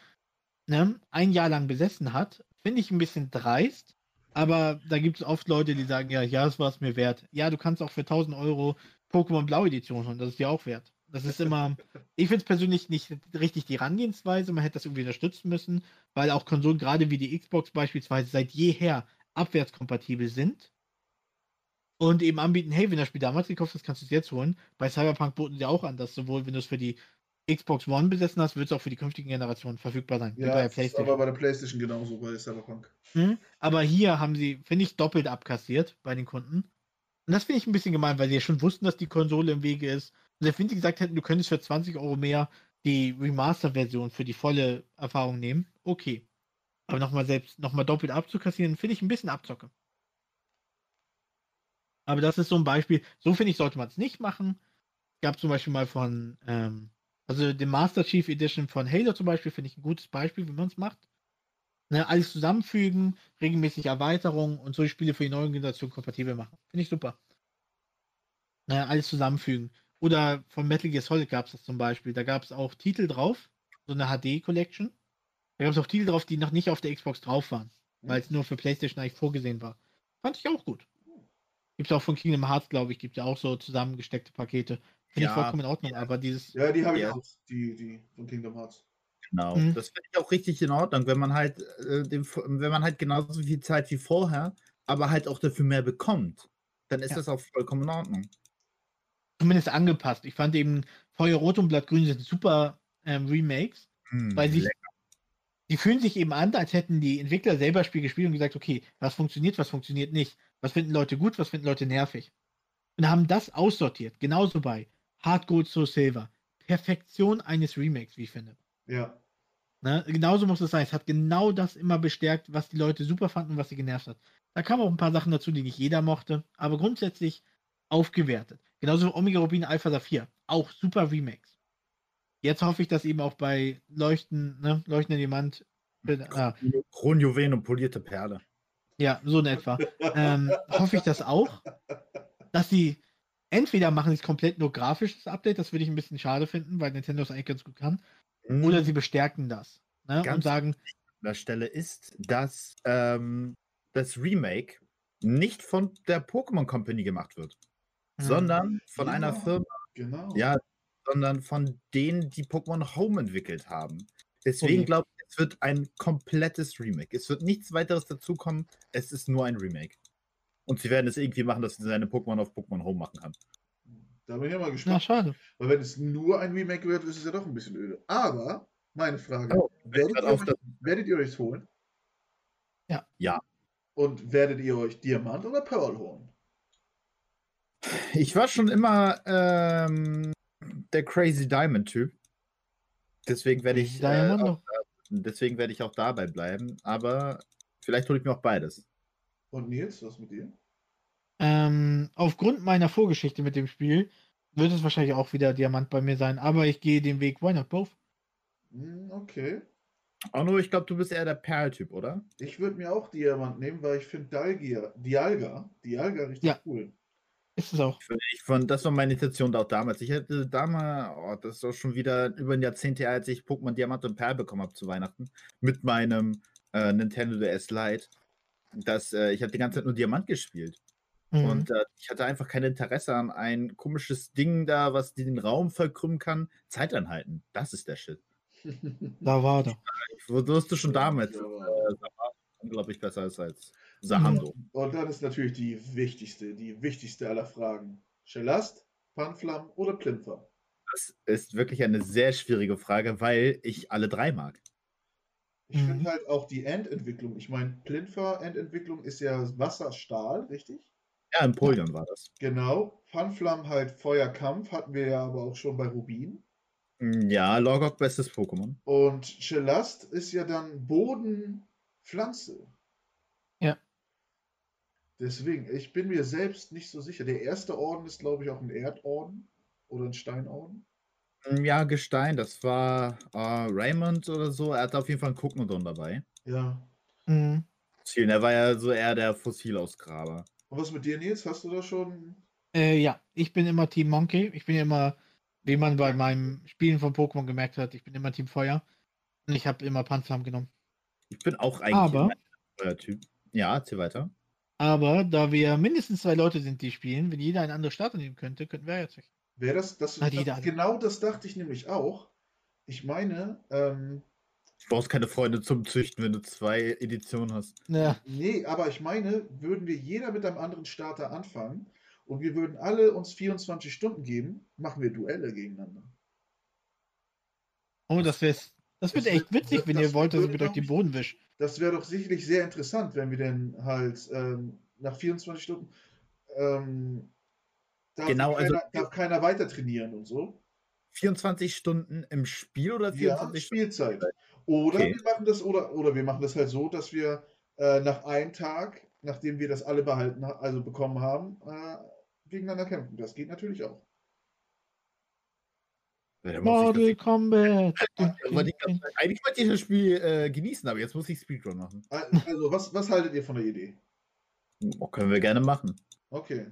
Speaker 2: ne, ein Jahr lang besessen hat, finde ich ein bisschen dreist. Aber da gibt es oft Leute, die sagen, ja, ja, das war es mir wert. Ja, du kannst auch für 1000 Euro Pokémon Blau Edition holen, das ist dir auch wert. Das ist immer, ich finde es persönlich nicht richtig die Herangehensweise, man hätte das irgendwie unterstützen müssen, weil auch Konsolen, gerade wie die Xbox beispielsweise, seit jeher abwärtskompatibel sind. Und eben anbieten, hey, wenn das Spiel damals gekauft hast, kannst du es jetzt holen. Bei Cyberpunk boten sie auch an, dass sowohl wenn du es für die Xbox One besessen hast, wird es auch für die künftigen Generationen verfügbar sein.
Speaker 1: Ja,
Speaker 2: bei der
Speaker 1: das ist
Speaker 2: PlayStation.
Speaker 1: aber bei der PlayStation genauso, bei Cyberpunk.
Speaker 2: Mhm. Aber hier haben sie, finde ich, doppelt abkassiert bei den Kunden. Und das finde ich ein bisschen gemein, weil sie ja schon wussten, dass die Konsole im Wege ist. Und selbst wenn sie gesagt hätten, du könntest für 20 Euro mehr die Remaster-Version für die volle Erfahrung nehmen, okay. Aber nochmal selbst, nochmal doppelt abzukassieren, finde ich ein bisschen Abzocke. Aber das ist so ein Beispiel. So finde ich, sollte man es nicht machen. Es gab zum Beispiel mal von, ähm, also den Master Chief Edition von Halo zum Beispiel, finde ich ein gutes Beispiel, wie man es macht. Ne, alles zusammenfügen, regelmäßig Erweiterungen und so die Spiele für die neue Generation kompatibel machen. Finde ich super. Ne, alles zusammenfügen. Oder von Metal Gear Solid gab es das zum Beispiel. Da gab es auch Titel drauf, so eine HD-Collection. Da gab es auch Titel drauf, die noch nicht auf der Xbox drauf waren, weil es nur für PlayStation eigentlich vorgesehen war. Fand ich auch gut. Gibt es auch von Kingdom Hearts, glaube ich, gibt ja auch so zusammengesteckte Pakete. Finde
Speaker 3: Ja,
Speaker 2: ich vollkommen in Ordnung, aber dieses.
Speaker 1: Ja, die habe ich
Speaker 3: Ja.
Speaker 1: auch, die, die von Kingdom Hearts.
Speaker 3: Genau.
Speaker 2: Mhm.
Speaker 3: Das finde ich auch richtig in Ordnung, wenn man halt, äh, dem, wenn man halt genauso viel Zeit wie vorher, aber halt auch dafür mehr bekommt, dann ist
Speaker 2: Ja.
Speaker 3: das auch vollkommen in Ordnung.
Speaker 2: Zumindest angepasst. Ich fand eben Feuerrot und Blattgrün sind super ähm, Remakes.
Speaker 3: Hm,
Speaker 2: Weil sie, die fühlen sich eben an, als hätten die Entwickler selber das Spiel gespielt und gesagt, okay, was funktioniert, was funktioniert nicht. Was finden Leute gut, was finden Leute nervig. Und haben das aussortiert. Genauso bei Hard Gold Soul Silver. Perfektion eines Remakes, wie ich finde.
Speaker 1: Ja.
Speaker 2: Ne? Genauso muss es sein. Es hat genau das immer bestärkt, was die Leute super fanden und was sie genervt hat. Da kamen auch ein paar Sachen dazu, die nicht jeder mochte, aber grundsätzlich aufgewertet. Genauso wie Omega Rubin Alpha Saphir. Auch super Remakes. Jetzt hoffe ich, dass eben auch bei Leuchten, ne, Leuchtender Diamant, ah,
Speaker 3: Kronjuwelen und polierte Perle.
Speaker 2: ja, so in etwa, ähm, hoffe ich das auch, dass sie entweder machen sie es komplett nur grafisches Update, das würde ich ein bisschen schade finden, weil Nintendo es eigentlich ganz gut kann,
Speaker 3: Hm,
Speaker 2: oder sie bestärken das ne, und sagen,
Speaker 3: an der Stelle ist, dass ähm, das Remake nicht von der Pokémon Company gemacht wird,
Speaker 2: hm,
Speaker 3: sondern von
Speaker 1: Ja.
Speaker 3: einer Firma,
Speaker 1: Genau.
Speaker 3: ja, sondern von denen, die Pokémon Home entwickelt haben. Deswegen
Speaker 2: Okay.
Speaker 3: glaube ich, es wird ein komplettes Remake. Es wird nichts weiteres dazukommen. Es ist nur ein Remake. Und sie werden es irgendwie machen, dass sie seine Pokémon auf Pokémon Home machen kann.
Speaker 1: Da bin ich ja mal
Speaker 2: na
Speaker 1: gespannt.
Speaker 2: schade.
Speaker 1: Weil wenn es nur ein Remake wird, ist es ja doch ein bisschen öde. Aber, meine Frage,
Speaker 3: Oh,
Speaker 1: werdet, ihr euch,
Speaker 3: das-
Speaker 1: werdet ihr euch holen?
Speaker 2: Ja.
Speaker 3: Ja.
Speaker 1: Und werdet ihr euch Diamant oder Pearl holen?
Speaker 3: Ich war schon immer ähm, der Crazy Diamond-Typ. Deswegen werde ich, äh,
Speaker 2: Diamond
Speaker 3: auch, deswegen werde ich auch dabei bleiben. Aber vielleicht hole ich mir auch beides.
Speaker 1: Und Nils, was mit dir?
Speaker 2: Ähm, aufgrund meiner Vorgeschichte mit dem Spiel wird es wahrscheinlich auch wieder Diamant bei mir sein, aber ich gehe den Weg, why not both?
Speaker 1: Hm, okay.
Speaker 3: Nur, ich glaube, du bist eher der Perl-Typ, oder?
Speaker 1: Ich würde mir auch Diamant nehmen, weil ich finde Dialga, Dialga, Dialga richtig
Speaker 2: Ja.
Speaker 1: cool.
Speaker 2: Ist es auch.
Speaker 3: Ich fand, das war meine Intention auch damals. Ich hätte damals, oh, das ist auch schon wieder über ein Jahrzehnt her, als ich Pokémon Diamant und Perl bekommen habe zu Weihnachten, mit meinem äh, Nintendo DS Lite. Das, äh, ich habe die ganze Zeit nur Diamant gespielt.
Speaker 2: Mhm.
Speaker 3: Und äh, ich hatte einfach kein Interesse an ein komisches Ding da, was den Raum verkrümmen kann. Zeiteinhalten. Das ist der Shit.
Speaker 2: da war er.
Speaker 3: Ich wusste schon damals,
Speaker 1: Ja,
Speaker 3: äh, unglaublich besser ist als Sahando.
Speaker 1: Und dann ist natürlich die wichtigste, die wichtigste aller Fragen. Shelast, Panflam oder Plinfer?
Speaker 3: Das ist wirklich eine sehr schwierige Frage, weil ich alle drei mag.
Speaker 1: Ich
Speaker 2: Mhm.
Speaker 1: finde halt auch die Endentwicklung. Ich meine, Plinfer-Endentwicklung ist ja Wasserstahl, richtig?
Speaker 3: Ja, Empoleon war das.
Speaker 1: Genau. Panflam halt Feuerkampf, hatten wir ja aber auch schon bei Rubin.
Speaker 3: Ja, Logok bestes Pokémon.
Speaker 1: Und Chelast ist ja dann Boden, Pflanze.
Speaker 2: Ja.
Speaker 1: Deswegen, ich bin mir selbst nicht so sicher. Der erste Orden ist, glaube ich, auch ein Erdorden oder ein Steinorden.
Speaker 3: Ja, Gestein, das war äh, Raymond oder so. Er hatte auf jeden Fall einen Kuckendon dabei.
Speaker 1: Ja.
Speaker 2: Mhm.
Speaker 3: Zielen. Er war ja so eher der Fossilausgraber.
Speaker 1: Und was mit dir, Nils? Hast du da schon?
Speaker 2: Äh, ja, ich bin immer Team Monkey. Ich bin immer, wie man bei meinem Spielen von Pokémon gemerkt hat, ich bin immer Team Feuer. Und ich habe immer Panzerarm genommen.
Speaker 3: Ich bin auch eigentlich
Speaker 2: Aber-
Speaker 3: ein neuer Typ. Ja, erzähl weiter.
Speaker 2: Aber da wir mindestens zwei Leute sind, die spielen, wenn jeder eine andere Starter nehmen könnte, könnten wir jetzt weg.
Speaker 1: Wäre das, das, das genau das dachte ich nämlich auch. Ich meine, ähm,
Speaker 3: Du brauchst keine Freunde zum Züchten, wenn du zwei Editionen hast.
Speaker 2: Ja,
Speaker 1: nee, aber ich meine, würden wir jeder mit einem anderen Starter anfangen und wir würden alle uns 24 Stunden geben, machen wir Duelle gegeneinander.
Speaker 2: oh, das wäre das wird
Speaker 1: Das
Speaker 2: echt
Speaker 1: wird-
Speaker 2: witzig, wenn ihr wollt, dass ich mit euch den Boden wisch.
Speaker 1: Das wäre doch sicherlich sehr interessant, wenn wir denn halt ähm, nach 24 Stunden ähm, darf,
Speaker 3: Genau, also-
Speaker 1: keiner, darf keiner weiter trainieren und so.
Speaker 3: 24 Stunden im Spiel oder
Speaker 1: Ja,
Speaker 3: 24
Speaker 1: Spielzeit. Oder
Speaker 3: Okay.
Speaker 1: wir machen das, oder, oder wir machen das halt so, dass wir äh, nach einem Tag, nachdem wir das alle behalten, ha- also bekommen haben, äh, gegeneinander kämpfen. Das geht natürlich auch.
Speaker 3: Ja,
Speaker 2: Mortal Kombat.
Speaker 3: Zeit- Eigentlich wollte ich das Spiel äh, genießen, aber jetzt muss ich Speedrun machen.
Speaker 1: Al- Also, was, was haltet ihr von der Idee?
Speaker 3: Oh, können wir gerne machen.
Speaker 1: Okay.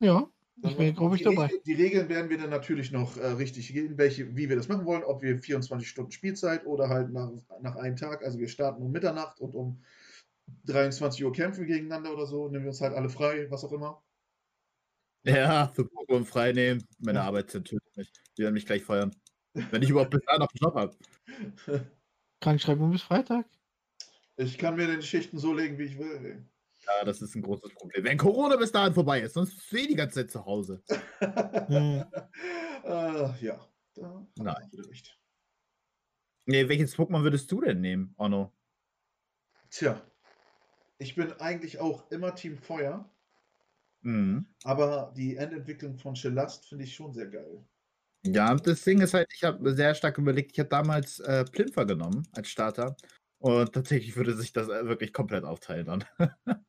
Speaker 2: Ja, ich bin,
Speaker 1: die,
Speaker 2: dabei.
Speaker 1: Regel- die Regeln werden wir dann natürlich noch äh, richtig gehen, welche, wie wir das machen wollen, ob wir 24 Stunden Spielzeit oder halt nach, nach einem Tag, also wir starten um Mitternacht und um 23 Uhr kämpfen gegeneinander oder so, nehmen wir uns halt alle frei, was auch immer.
Speaker 3: Ja, für Pokémon frei nehmen. Meine
Speaker 1: Ja.
Speaker 3: Arbeit tötet mich. Die werden mich gleich feuern. Wenn ich überhaupt bis dahin noch einen Job habe.
Speaker 2: Krankschreibung bis Freitag.
Speaker 1: Ich kann mir den Schichten so legen, wie ich will.
Speaker 3: Ja, das ist ein großes Problem. Wenn Corona bis dahin vorbei ist, sonst du eh die ganze Zeit zu Hause.
Speaker 2: Hm.
Speaker 1: äh, ja, da
Speaker 3: Nein.
Speaker 1: recht.
Speaker 3: Nee, welches Pokémon würdest du denn nehmen, Onno?
Speaker 1: Tja, ich bin eigentlich auch immer Team Feuer,
Speaker 3: Mhm.
Speaker 1: aber die Endentwicklung von Chelast finde ich schon sehr geil.
Speaker 3: Ja, das Ding ist halt, ich habe sehr stark überlegt, ich habe damals äh, Plimfer genommen als Starter. Und tatsächlich würde sich das äh, wirklich komplett aufteilen dann.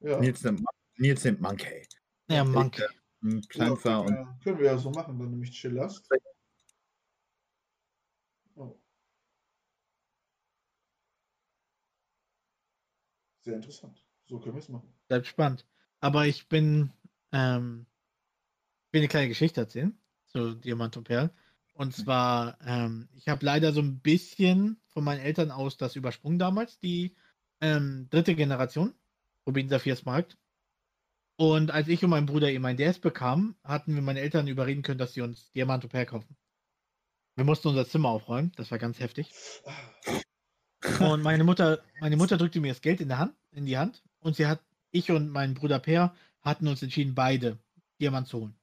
Speaker 1: Ja,
Speaker 3: Nils, nimmt, Mon- Nils nimmt Monkey.
Speaker 2: Ja,
Speaker 3: Ich,
Speaker 2: Monkey.
Speaker 3: äh, m,
Speaker 1: ja können,
Speaker 3: und
Speaker 1: wir, können wir ja so machen, dann nämlich Chelast. Oh. Sehr interessant. So können wir es machen.
Speaker 2: Bleibt spannend. Aber ich bin, ähm, will eine kleine Geschichte erzählen zu Diamant und Perl. Und zwar, ähm, ich habe leider so ein bisschen von meinen Eltern aus das übersprungen damals, die ähm, dritte Generation, Rubin Saphir Smaragd. Und als ich und mein Bruder eben ein DS bekamen, hatten wir meine Eltern überreden können, dass sie uns Diamant und Perl kaufen. Wir mussten unser Zimmer aufräumen, das war ganz heftig. Und meine Mutter, meine Mutter drückte mir das Geld in, der Hand, in die Hand und sie hat, ich und mein Bruder Per hatten uns entschieden, beide Diamant zu holen.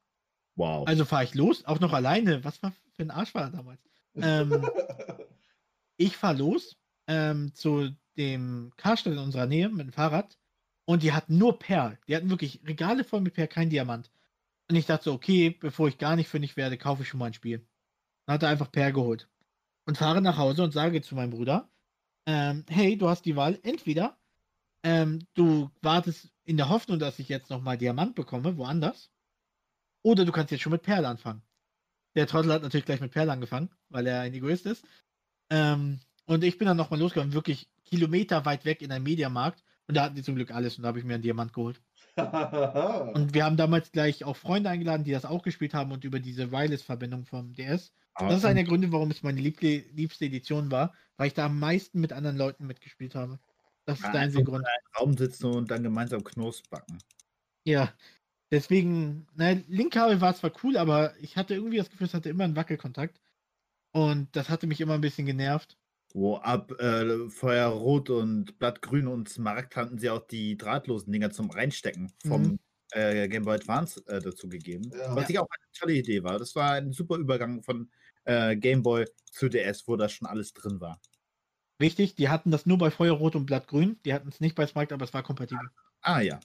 Speaker 3: wow.
Speaker 2: Also fahre ich los, auch noch alleine. Was war für ein Arsch war er damals? Ähm, ich fahre los ähm, zu dem Karstadt in unserer Nähe mit dem Fahrrad und die hatten nur Perl. Die hatten wirklich Regale voll mit Perl, kein Diamant. Und ich dachte so, okay, bevor ich gar nicht fündig werde, kaufe ich schon mal ein Spiel. Dann hat er einfach Perl geholt. Und fahre nach Hause und sage zu meinem Bruder, ähm, hey, du hast die Wahl, entweder ähm, du wartest in der Hoffnung, dass ich jetzt nochmal Diamant bekomme, woanders, oder du kannst jetzt schon mit Perl anfangen. Der Trottel hat natürlich gleich mit Perl angefangen, weil er ein Egoist ist. Ähm, und ich bin dann nochmal losgegangen, wirklich Kilometer weit weg in einen Mediamarkt. Und da hatten die zum Glück alles und da habe ich mir einen Diamant geholt. Und wir haben damals gleich auch Freunde eingeladen, die das auch gespielt haben und über diese Wireless-Verbindung vom DS.
Speaker 3: Aber
Speaker 2: Das ist einer der Gründe, warum es meine liebste, liebste Edition war, weil ich da am meisten mit anderen Leuten mitgespielt habe. Das ist
Speaker 3: Ja,
Speaker 2: der einzige Grund.
Speaker 3: im Raum sitzen und dann gemeinsam Knust backen.
Speaker 2: Ja. Deswegen, naja, Linkkabel war zwar cool, aber ich hatte irgendwie das Gefühl, es hatte immer einen Wackelkontakt. Und das hatte mich immer ein bisschen genervt.
Speaker 3: Wo ab äh, Feuerrot und Blattgrün und Smaragd hatten sie auch die drahtlosen Dinger zum Reinstecken vom
Speaker 2: Mhm.
Speaker 3: äh, Game Boy Advance äh, dazu gegeben.
Speaker 1: Ja.
Speaker 3: Was ich auch eine tolle Idee war. Das war ein super Übergang von äh, Game Boy zu DS, wo das schon alles drin war.
Speaker 2: Wichtig, die hatten das nur bei Feuerrot und Blattgrün. Die hatten es nicht bei Smite, aber es war kompatibel.
Speaker 3: Ah ja.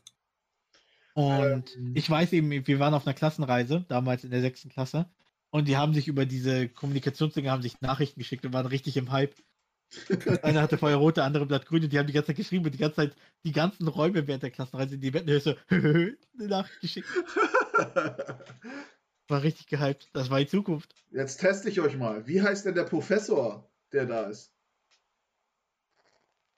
Speaker 2: Und
Speaker 1: Ähm.
Speaker 2: ich weiß eben, wir waren auf einer Klassenreise, damals in der sechsten Klasse. Und die haben sich über diese Kommunikationsdinge haben sich Nachrichten geschickt und waren richtig im Hype. Einer hatte Feuerrot, der andere Blatt grün und die haben die ganze Zeit geschrieben und die ganze Zeit die ganzen Räume während der Klassenreise, die Betten so eine Nachricht geschickt. War richtig gehypt. Das war die Zukunft.
Speaker 1: Jetzt teste ich euch mal. Wie heißt denn der Professor, der da ist?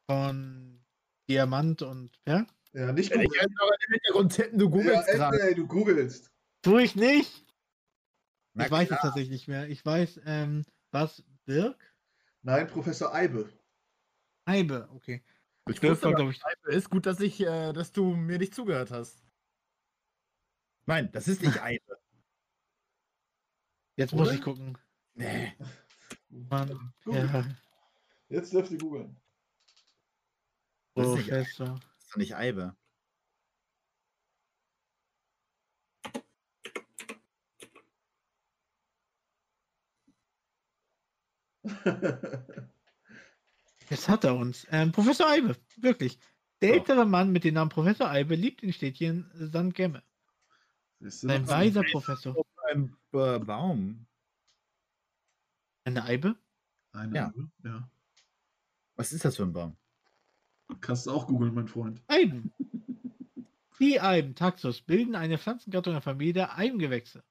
Speaker 2: Von Diamant und ja?
Speaker 1: Ja, nicht googeln.
Speaker 3: einfach im Hintergrund tippen, du
Speaker 1: Ja,
Speaker 3: googelst gerade.
Speaker 1: ey, du googelst.
Speaker 2: Tu ich nicht.
Speaker 3: Na
Speaker 2: ich weiß
Speaker 3: klar.
Speaker 2: es tatsächlich nicht mehr. Ich weiß, ähm, was Dirk?
Speaker 1: Nein, Professor Eibe.
Speaker 2: Eibe, okay.
Speaker 3: Ich aber,
Speaker 2: glaube ich.
Speaker 3: ist gut, dass ich, äh, dass du mir nicht zugehört hast. Nein, das ist nicht Eibe.
Speaker 2: Jetzt muss
Speaker 1: Oder?
Speaker 2: ich gucken.
Speaker 3: Nee.
Speaker 2: Mann, ja,
Speaker 1: Jetzt dürft ihr googeln.
Speaker 3: Das ist nicht
Speaker 2: Professor.
Speaker 3: Das ist doch nicht Eibe.
Speaker 2: Jetzt hat er uns. Ähm, Professor Eibe, wirklich. Der ältere Mann mit dem Namen Professor Eibe liebt in Städtchen St. Gemme. Ein weiser Professor.
Speaker 3: Ein äh, Baum.
Speaker 2: Eine Eibe?
Speaker 1: Eine
Speaker 3: Ja.
Speaker 1: Eibe, ja.
Speaker 3: Was ist das für ein Baum?
Speaker 1: Kannst du auch googeln, mein Freund.
Speaker 2: Eiben. Die Eiben, Taxus, bilden eine Pflanzengattung der Familie der Eibengewächse.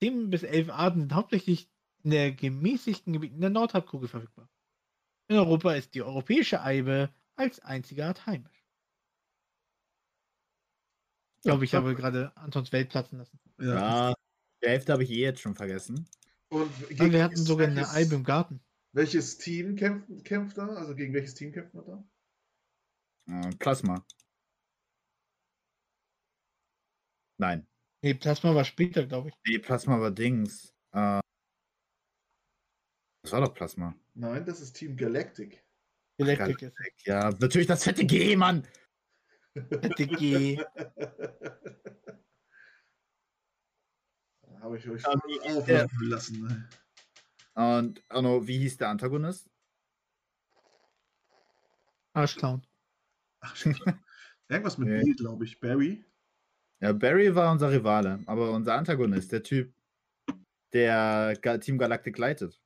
Speaker 2: Sieben bis elf Arten sind hauptsächlich in der gemäßigten Gebieten der Nordhalbkugel verfügbar. In Europa ist die europäische Eibe als einzige Art heimisch. Ich glaube, ich habe gerade Antons Welt platzen lassen.
Speaker 1: Ja.
Speaker 3: Die Hälfte habe ich eh jetzt schon vergessen.
Speaker 1: Und gegen
Speaker 2: wir hatten
Speaker 1: welches-
Speaker 2: sogar eine Eibe im Garten.
Speaker 1: Welches Team kämpft, kämpft da? Also gegen welches Team kämpft man da?
Speaker 3: Äh, Plasma. Nein.
Speaker 2: Nee, Plasma war später, glaube ich.
Speaker 3: Nee, Plasma war Dings. Äh, das war doch Plasma.
Speaker 1: Nein, das ist Team Galactic.
Speaker 2: Galactic ist
Speaker 3: Ja, natürlich das fette G, Mann.
Speaker 2: DG.
Speaker 1: Habe ich euch
Speaker 3: Ja, hieß
Speaker 1: auflaufen lassen. ne?
Speaker 3: Und Arno, wie hieß der Antagonist?
Speaker 2: Arschclown.
Speaker 1: Ach. Irgendwas mit
Speaker 3: Nee.
Speaker 1: B, glaube ich. Barry.
Speaker 3: Ja, Barry war unser Rivale, aber unser Antagonist, der Typ, der Team Galactic leitet.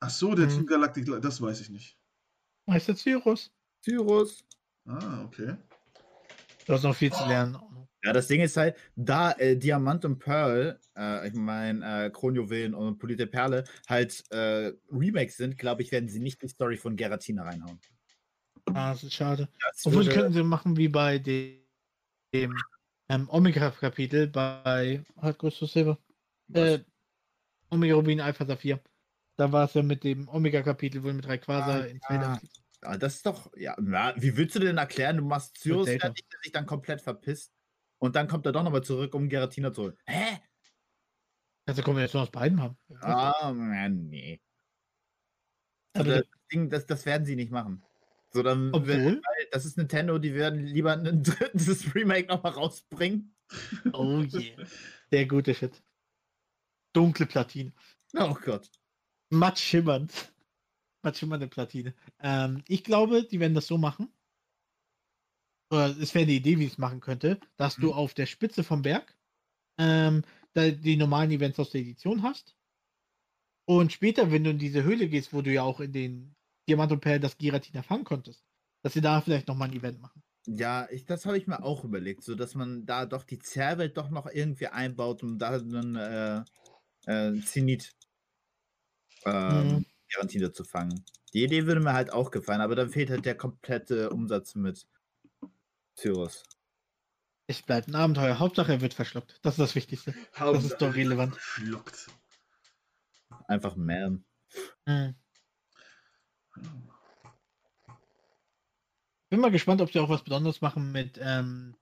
Speaker 1: Ach so, der
Speaker 2: Mhm.
Speaker 1: Team Galactic, das weiß ich nicht.
Speaker 2: Meister Cyrus.
Speaker 3: Cyrus.
Speaker 1: Ah, okay.
Speaker 2: Du hast noch viel zu lernen.
Speaker 3: Ja, das Ding ist halt, da äh, Diamant und Pearl, äh, ich meine äh, Kronjuwelen und Polierte Perle, halt äh, Remakes sind, glaube ich, werden sie nicht die Story von Geratina reinhauen.
Speaker 2: Ah, das ist schade.
Speaker 3: Das
Speaker 2: Obwohl
Speaker 3: würde-
Speaker 2: könnten sie machen wie bei dem, dem ähm, Omega-Kapitel bei halt Ghost Silber. Äh, Omega Rubin Alpha Saphir. Da war es ja mit dem Omega-Kapitel, wo mit Rayquaza
Speaker 3: Ah,
Speaker 2: ins Feld
Speaker 3: ja.
Speaker 2: fliegt.
Speaker 3: Ja, das ist doch, ja, na, wie willst du denn erklären, du machst Cyrus fertig, der sich dann komplett verpisst und dann kommt er doch nochmal zurück, um Geratina zu holen. Hä?
Speaker 2: Also Kombination aus beiden haben.
Speaker 3: Ah, nee.
Speaker 2: Also,
Speaker 3: das, Ding, das, das werden sie nicht machen. So, dann,
Speaker 2: Obwohl,
Speaker 3: das ist Nintendo, die werden lieber ein drittes Remake nochmal rausbringen.
Speaker 2: oh je. Der gute Shit. Dunkle Platine.
Speaker 3: Oh Gott.
Speaker 2: Matt schimmernd. Matt schimmernde Platine. Ähm, ich glaube, die werden das so machen. Oder es wäre eine Idee, wie es machen könnte, dass du
Speaker 3: Mhm.
Speaker 2: auf der Spitze vom Berg ähm, die normalen Events aus der Edition hast. Und später, wenn du in diese Höhle gehst, wo du ja auch in den Diamant und Perl das Giratina fangen konntest, dass sie da vielleicht nochmal ein Event machen.
Speaker 3: Ja, ich, das habe ich mir auch überlegt, so dass man da doch die Zerrwelt doch noch irgendwie einbaut, um da einen äh, äh, Zenit ähm,
Speaker 2: Mhm.
Speaker 3: Garantine zu fangen. Die Idee würde mir halt auch gefallen, aber dann fehlt halt der komplette Umsatz mit Cyrus.
Speaker 2: Es bleibt ein Abenteuer. Hauptsache, er wird verschluckt. Das ist das Wichtigste. Das ist doch relevant.
Speaker 1: Schluckt.
Speaker 3: Einfach man.
Speaker 2: Mhm. Bin mal gespannt, ob sie auch was Besonderes machen mit ähm,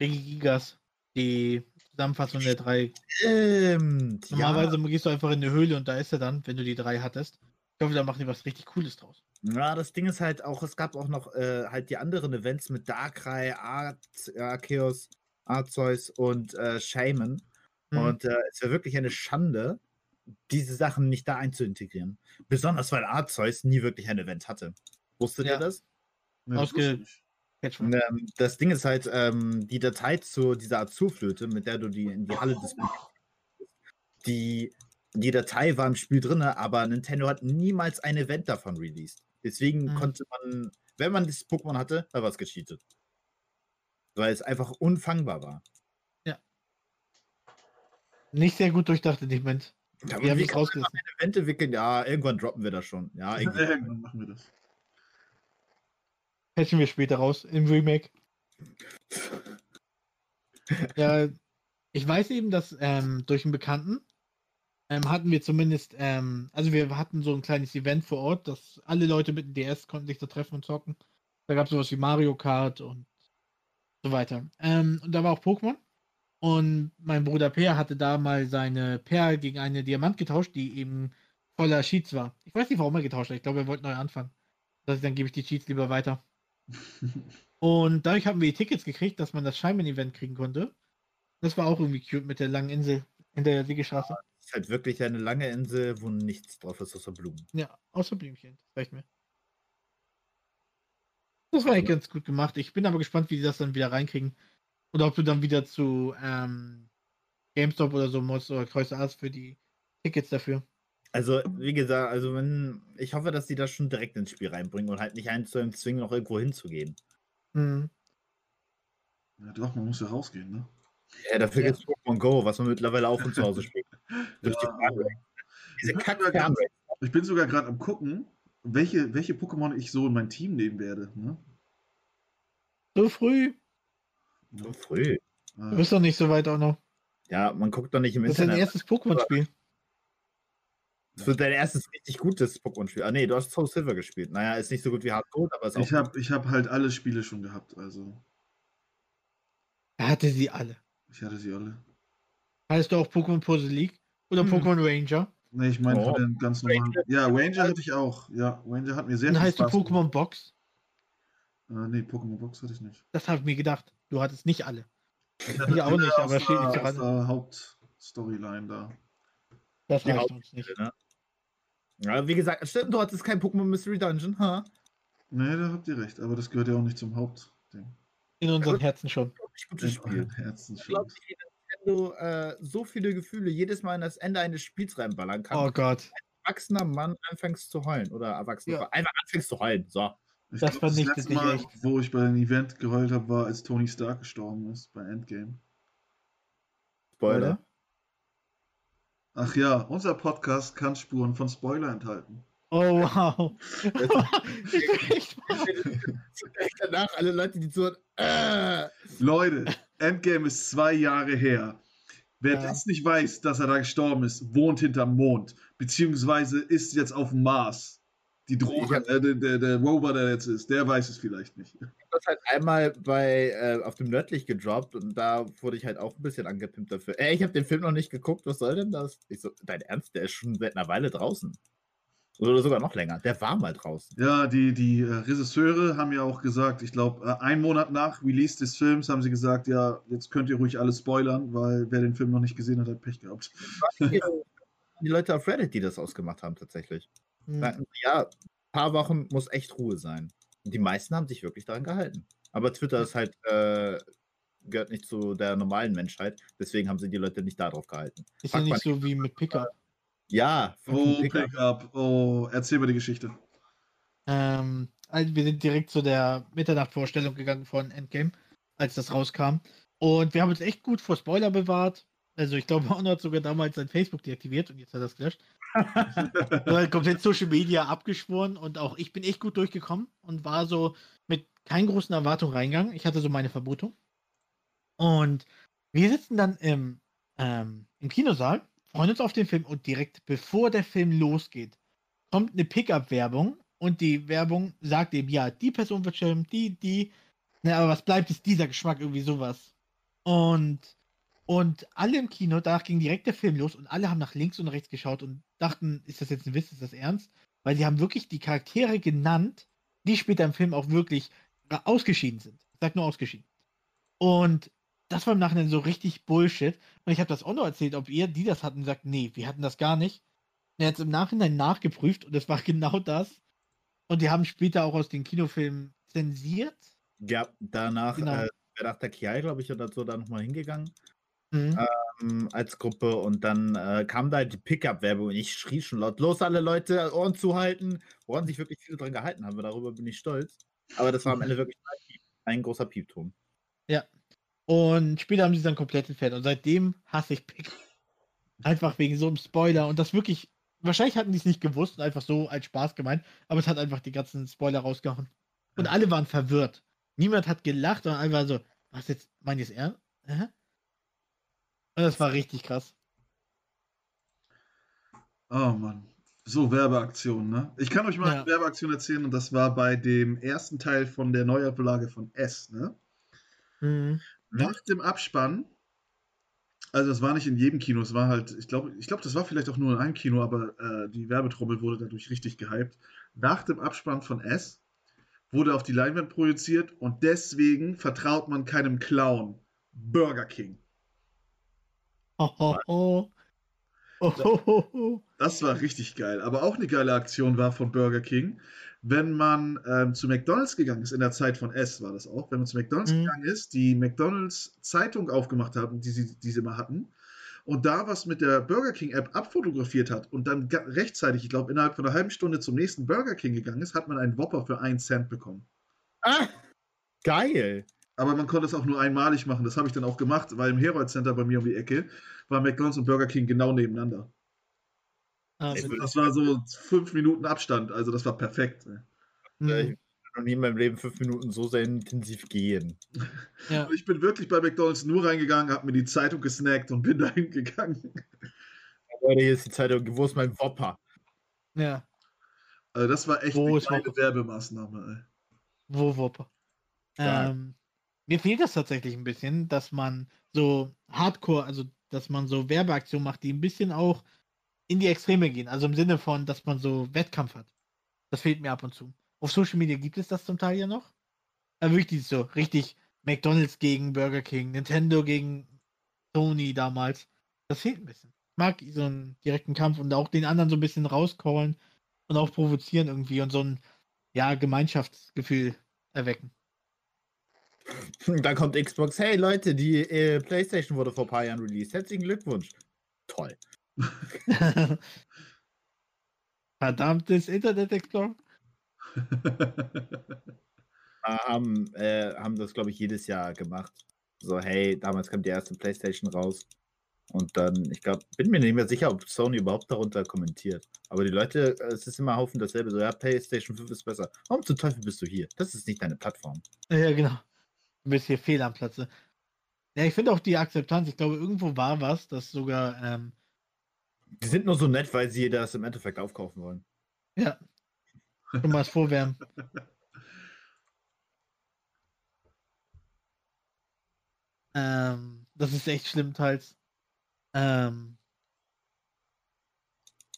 Speaker 2: Regigigas. Die Zusammenfassung der drei.
Speaker 3: Stimmt.
Speaker 2: Normalerweise gehst du einfach in eine Höhle und da ist er dann, wenn du die drei hattest. Ich hoffe, da machen die was richtig Cooles draus.
Speaker 3: Ja, das Ding ist halt auch, es gab auch noch äh, halt die anderen Events mit Darkrai, Ar Arceus, Arceus und äh, Shaman.
Speaker 2: Mhm.
Speaker 3: Und äh, es wäre wirklich eine Schande, diese Sachen nicht da einzuintegrieren. Besonders weil Arceus nie wirklich ein Event hatte. Wusstet
Speaker 2: Ja.
Speaker 3: ihr das
Speaker 2: Ausge-
Speaker 3: Ähm, das Ding ist halt, ähm, die Datei zu dieser Azurflöte, mit der du die in die Halle des die, die Datei war im Spiel drin, aber Nintendo hat niemals ein Event davon released. Deswegen
Speaker 2: Mhm.
Speaker 3: konnte man, wenn man das Pokémon hatte, da war es gecheatet. Weil es einfach unfangbar war.
Speaker 2: Nicht sehr gut durchdacht in dem Moment.
Speaker 3: Ja,
Speaker 2: Wir haben
Speaker 3: wie
Speaker 2: es rausgelassen.
Speaker 3: ein Event entwickeln? Ja, irgendwann droppen wir das schon. Ja.
Speaker 1: Irgendwann machen wir das.
Speaker 2: Patchen wir später raus im Remake. Ja, ich weiß eben, dass ähm, durch einen Bekannten ähm, hatten wir zumindest, ähm, also wir hatten so ein kleines Event vor Ort, dass alle Leute mit dem DS konnten sich da treffen und zocken. Da gab es sowas wie Mario Kart und so weiter. Ähm, und da war auch Pokémon. Und mein Bruder Per hatte da mal seine Perl gegen eine Diamant getauscht, die eben voller Cheats war. Ich weiß nicht, warum er getauscht hat. Ich glaube, er wollte neu anfangen. Das dann gebe ich die Cheats lieber weiter. Und dadurch haben wir die Tickets gekriegt, dass man das Scheinman-Event kriegen konnte. Das war auch irgendwie cute mit der langen Insel in der Siegestraße.
Speaker 3: Es ist halt wirklich eine lange Insel, wo nichts drauf ist außer Blumen.
Speaker 2: Ja, außer Blümchen. Das reicht mir. Das war echt ganz gut gemacht. Ich bin aber gespannt, wie die das dann wieder reinkriegen. Oder ob du dann wieder zu ähm, GameStop oder so musst oder Kreuz für die Tickets dafür.
Speaker 3: Also, wie gesagt, also wenn, ich hoffe, dass die das schon direkt ins Spiel reinbringen und halt nicht eins zu einem zwingen, noch irgendwo hinzugehen.
Speaker 2: Mhm.
Speaker 1: Ja, doch, man muss ja rausgehen, ne?
Speaker 3: Ja, dafür
Speaker 2: Ja.
Speaker 3: gibt es Pokémon Go, was man mittlerweile auch von zu Hause spielt. Durch die
Speaker 1: Ja,
Speaker 3: Fernrate. Diese
Speaker 1: Ich bin
Speaker 3: kack.
Speaker 1: Ich bin sogar gerade am gucken, welche, welche Pokémon ich so in mein Team nehmen werde. Ne?
Speaker 2: So früh.
Speaker 3: So früh.
Speaker 2: Du
Speaker 1: Ah,
Speaker 2: bist doch nicht so weit auch noch.
Speaker 3: Ja, man guckt doch nicht im
Speaker 2: Das ist dein
Speaker 3: Internet.
Speaker 2: erstes Pokémon-Spiel.
Speaker 3: Das wird dein erstes richtig gutes Pokémon-Spiel. Ah, nee, du hast Soul Silver gespielt. Naja, ist nicht so gut wie Hard Gold, aber ist auch.
Speaker 1: ich habe ich hab halt alle Spiele schon gehabt, also
Speaker 2: Er hatte sie alle.
Speaker 1: ich hatte sie alle.
Speaker 2: Heißt du auch Pokémon Puzzle League oder
Speaker 3: Hm.
Speaker 2: Pokémon Ranger?
Speaker 1: Ne, ich meine
Speaker 3: Oh.
Speaker 1: von den ganz normalen. Ja, Ranger hatte ich auch. Ja, Ranger hat mir sehr
Speaker 2: Dann
Speaker 1: viel
Speaker 2: heißt du
Speaker 1: Spaß.
Speaker 2: Pokémon Box?
Speaker 1: Äh, nee, Pokémon Box hatte ich nicht.
Speaker 2: Das habe ich mir gedacht. Du hattest nicht alle.
Speaker 1: Ich hatte
Speaker 2: Ja, auch nicht, aber steht nicht dran.
Speaker 1: der Hauptstoryline da.
Speaker 2: Das reicht uns nicht.
Speaker 3: Ne? Ja, wie gesagt, stimmt, du hattest kein Pokémon Mystery Dungeon, ha?
Speaker 1: Ne, da habt ihr recht, aber das gehört ja auch nicht zum Hauptding.
Speaker 2: In unseren Herzen schon.
Speaker 3: Gutes
Speaker 1: In
Speaker 3: Spiel.
Speaker 1: euren Herzen
Speaker 3: Ich
Speaker 1: schon.
Speaker 3: glaube, wie Nintendo äh, so viele Gefühle jedes Mal in das Ende eines Spiels reinballern kann.
Speaker 2: Oh Gott.
Speaker 3: erwachsener Mann anfängst zu heulen. Oder erwachsener.
Speaker 2: Ja.
Speaker 3: Einfach anfängst zu heulen. So.
Speaker 1: Ich
Speaker 2: Das
Speaker 1: glaub,
Speaker 2: vernichtet
Speaker 1: letzte
Speaker 2: dich
Speaker 1: Mal,
Speaker 2: echt.
Speaker 1: wo ich bei einem Event geheult habe, war, als Tony Stark gestorben ist bei Endgame.
Speaker 3: Spoiler.
Speaker 1: Ach ja, unser Podcast kann Spuren von Spoiler enthalten.
Speaker 2: Oh wow. ich bin echt
Speaker 3: danach alle Leute, die so. Äh,
Speaker 1: Leute, Endgame ist zwei Jahre her. Wer
Speaker 2: Ja.
Speaker 1: das nicht weiß, dass er da gestorben ist, wohnt hinterm Mond, beziehungsweise ist jetzt auf dem Mars. Die Drohne,
Speaker 3: Ich
Speaker 1: äh, der, der, der Rover, der jetzt ist, der weiß es vielleicht nicht.
Speaker 3: das halt einmal bei äh, auf dem Nördlich gedroppt und da wurde ich halt auch ein bisschen angepimpt dafür. Ey, ich habe den Film noch nicht geguckt, was soll denn das? Ich so, dein Ernst, der ist schon seit einer Weile draußen. Oder sogar noch länger. Der war mal draußen.
Speaker 1: Ja, die, die äh, Regisseure haben ja auch gesagt, ich glaube, äh, einen Monat nach Release des Films haben sie gesagt, ja, jetzt könnt ihr ruhig alles spoilern, weil wer den Film noch nicht gesehen hat, hat Pech gehabt.
Speaker 3: Die Leute auf Reddit, die das ausgemacht haben, tatsächlich.
Speaker 2: Hm.
Speaker 3: Sagten, ja, ein paar Wochen muss echt Ruhe sein. Und die meisten haben sich wirklich daran gehalten. Aber Twitter ist halt, äh, gehört nicht zu der normalen Menschheit. Deswegen haben sie die Leute nicht darauf gehalten.
Speaker 2: Ist ja
Speaker 3: Fuck,
Speaker 2: nicht so wie mit Pickup.
Speaker 3: Ja,
Speaker 1: Oh,
Speaker 3: Pickup.
Speaker 1: Pickup. Oh, erzähl mir die Geschichte.
Speaker 2: Ähm, also wir sind direkt zu der Mitternachtvorstellung gegangen von Endgame, als das rauskam. Und wir haben uns echt gut vor Spoiler bewahrt. Also ich glaube, Honor hat sogar damals sein Facebook deaktiviert und jetzt hat er es gelöscht. Haben komplett Social Media abgeschworen und auch ich bin echt gut durchgekommen und war so mit keinen großen Erwartungen reingegangen. Ich hatte so meine Vermutung. Und wir sitzen dann im, ähm, im Kinosaal, freuen uns auf den Film und direkt bevor der Film losgeht, kommt eine Pickup-Werbung und die Werbung sagt eben, ja, die Person wird sterben, die, die. Na, aber was bleibt, ist dieser Geschmack, irgendwie sowas. Und, und alle im Kino, danach ging direkt der Film los und alle haben nach links und rechts geschaut und dachten, ist das jetzt ein Witz, ist das ernst? Weil sie haben wirklich die Charaktere genannt, die später im Film auch wirklich ausgeschieden sind. Ich sag nur ausgeschieden. Und das war im Nachhinein so richtig Bullshit. Und ich habe das auch noch erzählt, ob ihr, die das hatten, sagt, nee, wir hatten das gar nicht. Er hat es im Nachhinein nachgeprüft und es war genau das. Und die haben später auch aus den Kinofilmen zensiert.
Speaker 3: Ja, danach,
Speaker 2: Genau.
Speaker 3: äh, nach der Kiai, glaube ich, oder so, da nochmal hingegangen
Speaker 2: Mhm.
Speaker 3: ähm, als Gruppe und dann äh, kam da die Pickup-Werbung und ich schrie schon laut, los alle Leute, Ohren zuhalten, woran sich wirklich viele dran gehalten haben, darüber bin ich stolz. Aber das war am Ende wirklich ein, großer Piepton.
Speaker 2: Und später haben sie dann komplett entfernt. Und seitdem hasse ich Pick. Einfach wegen so einem Spoiler. Und das wirklich, wahrscheinlich hatten die es nicht gewusst und einfach so als Spaß gemeint, aber es hat einfach die ganzen Spoiler rausgehauen. Und alle waren verwirrt. Niemand hat gelacht und waren so, was jetzt, meint ihr es ernst? Hä? Das war richtig krass.
Speaker 1: Oh Mann. So, Werbeaktion, ne? Ich kann euch mal
Speaker 2: Ja.
Speaker 1: eine Werbeaktion erzählen und das war bei dem ersten Teil von der Neuauflage von S, ne?
Speaker 2: Mhm.
Speaker 1: Nach dem Abspann, also es war nicht in jedem Kino, es war halt, ich glaube, ich glaube, das war vielleicht auch nur in einem Kino, aber äh, die Werbetrommel wurde dadurch richtig gehypt. Nach dem Abspann von S wurde auf die Leinwand projiziert und deswegen vertraut man keinem Clown. Burger King.
Speaker 2: Ho, ho, ho. Oh, ho, ho, ho.
Speaker 1: Das war richtig geil. Aber auch eine geile Aktion war von Burger King, wenn man ähm, zu McDonalds gegangen ist, in der Zeit von S war das auch, wenn man zu McDonalds
Speaker 2: Mhm.
Speaker 1: gegangen ist, die McDonalds Zeitung aufgemacht haben, die sie, die sie immer hatten, und da was mit der Burger King App abfotografiert hat und dann rechtzeitig, ich glaube innerhalb von einer halben Stunde zum nächsten Burger King gegangen ist, hat man einen Whopper für einen Cent bekommen.
Speaker 3: Ah, geil.
Speaker 1: Aber man konnte es auch nur einmalig machen. Das habe ich dann auch gemacht, weil im Herold Center bei mir um die Ecke war McDonalds und Burger King genau nebeneinander.
Speaker 3: Will-
Speaker 1: Das war so fünf Minuten Abstand, also das war perfekt.
Speaker 2: Mhm.
Speaker 3: Ich will noch nie in meinem Leben fünf Minuten so sehr intensiv gehen.
Speaker 2: Ja.
Speaker 1: Ich bin wirklich bei McDonalds nur reingegangen, habe mir die Zeitung gesnackt und bin dahin gegangen.
Speaker 3: Leute, hier ist die Zeitung, wo ist mein Wopper?
Speaker 2: ja.
Speaker 1: Also das war echt
Speaker 2: Wo
Speaker 1: eine kleine? Werbemaßnahme.
Speaker 2: Wo Whopper?
Speaker 3: Stark.
Speaker 2: Ähm, mir fehlt das tatsächlich ein bisschen, dass man so Hardcore, also dass man so Werbeaktionen macht, die ein bisschen auch in die Extreme gehen. Also im Sinne von, dass man so Wettkampf hat. Das fehlt mir ab und zu. Auf Social Media gibt es das zum Teil ja noch. Aber wirklich so richtig McDonalds gegen Burger King, Nintendo gegen Sony damals. Das fehlt ein bisschen. Ich mag so einen direkten Kampf und auch den anderen so ein bisschen rauscallen und auch provozieren irgendwie und so ein ja, Gemeinschaftsgefühl erwecken.
Speaker 3: Da kommt Xbox, hey Leute, die äh, Playstation wurde vor ein paar Jahren released. Herzlichen Glückwunsch. Toll.
Speaker 2: Verdammtes Internet Explorer.
Speaker 3: Äh, haben, äh, haben das, glaube ich, jedes Jahr gemacht. So, hey, damals kam die erste Playstation raus. Und dann, ich glaube, bin mir nicht mehr sicher, ob Sony überhaupt darunter kommentiert. Aber die Leute, äh, es ist immer Haufen dasselbe. So, ja, PlayStation 5 ist besser. Warum zum Teufel bist du hier? Das ist nicht deine Plattform.
Speaker 2: Ja, genau. Bist hier fehl am Platze. Ja, ich finde auch die Akzeptanz, ich glaube, irgendwo war was, das sogar, ähm,
Speaker 3: Die sind nur so nett, weil sie das im Endeffekt aufkaufen wollen.
Speaker 2: ja, schon mal das Vorwärmen. ähm, das ist echt schlimm teils. Ähm,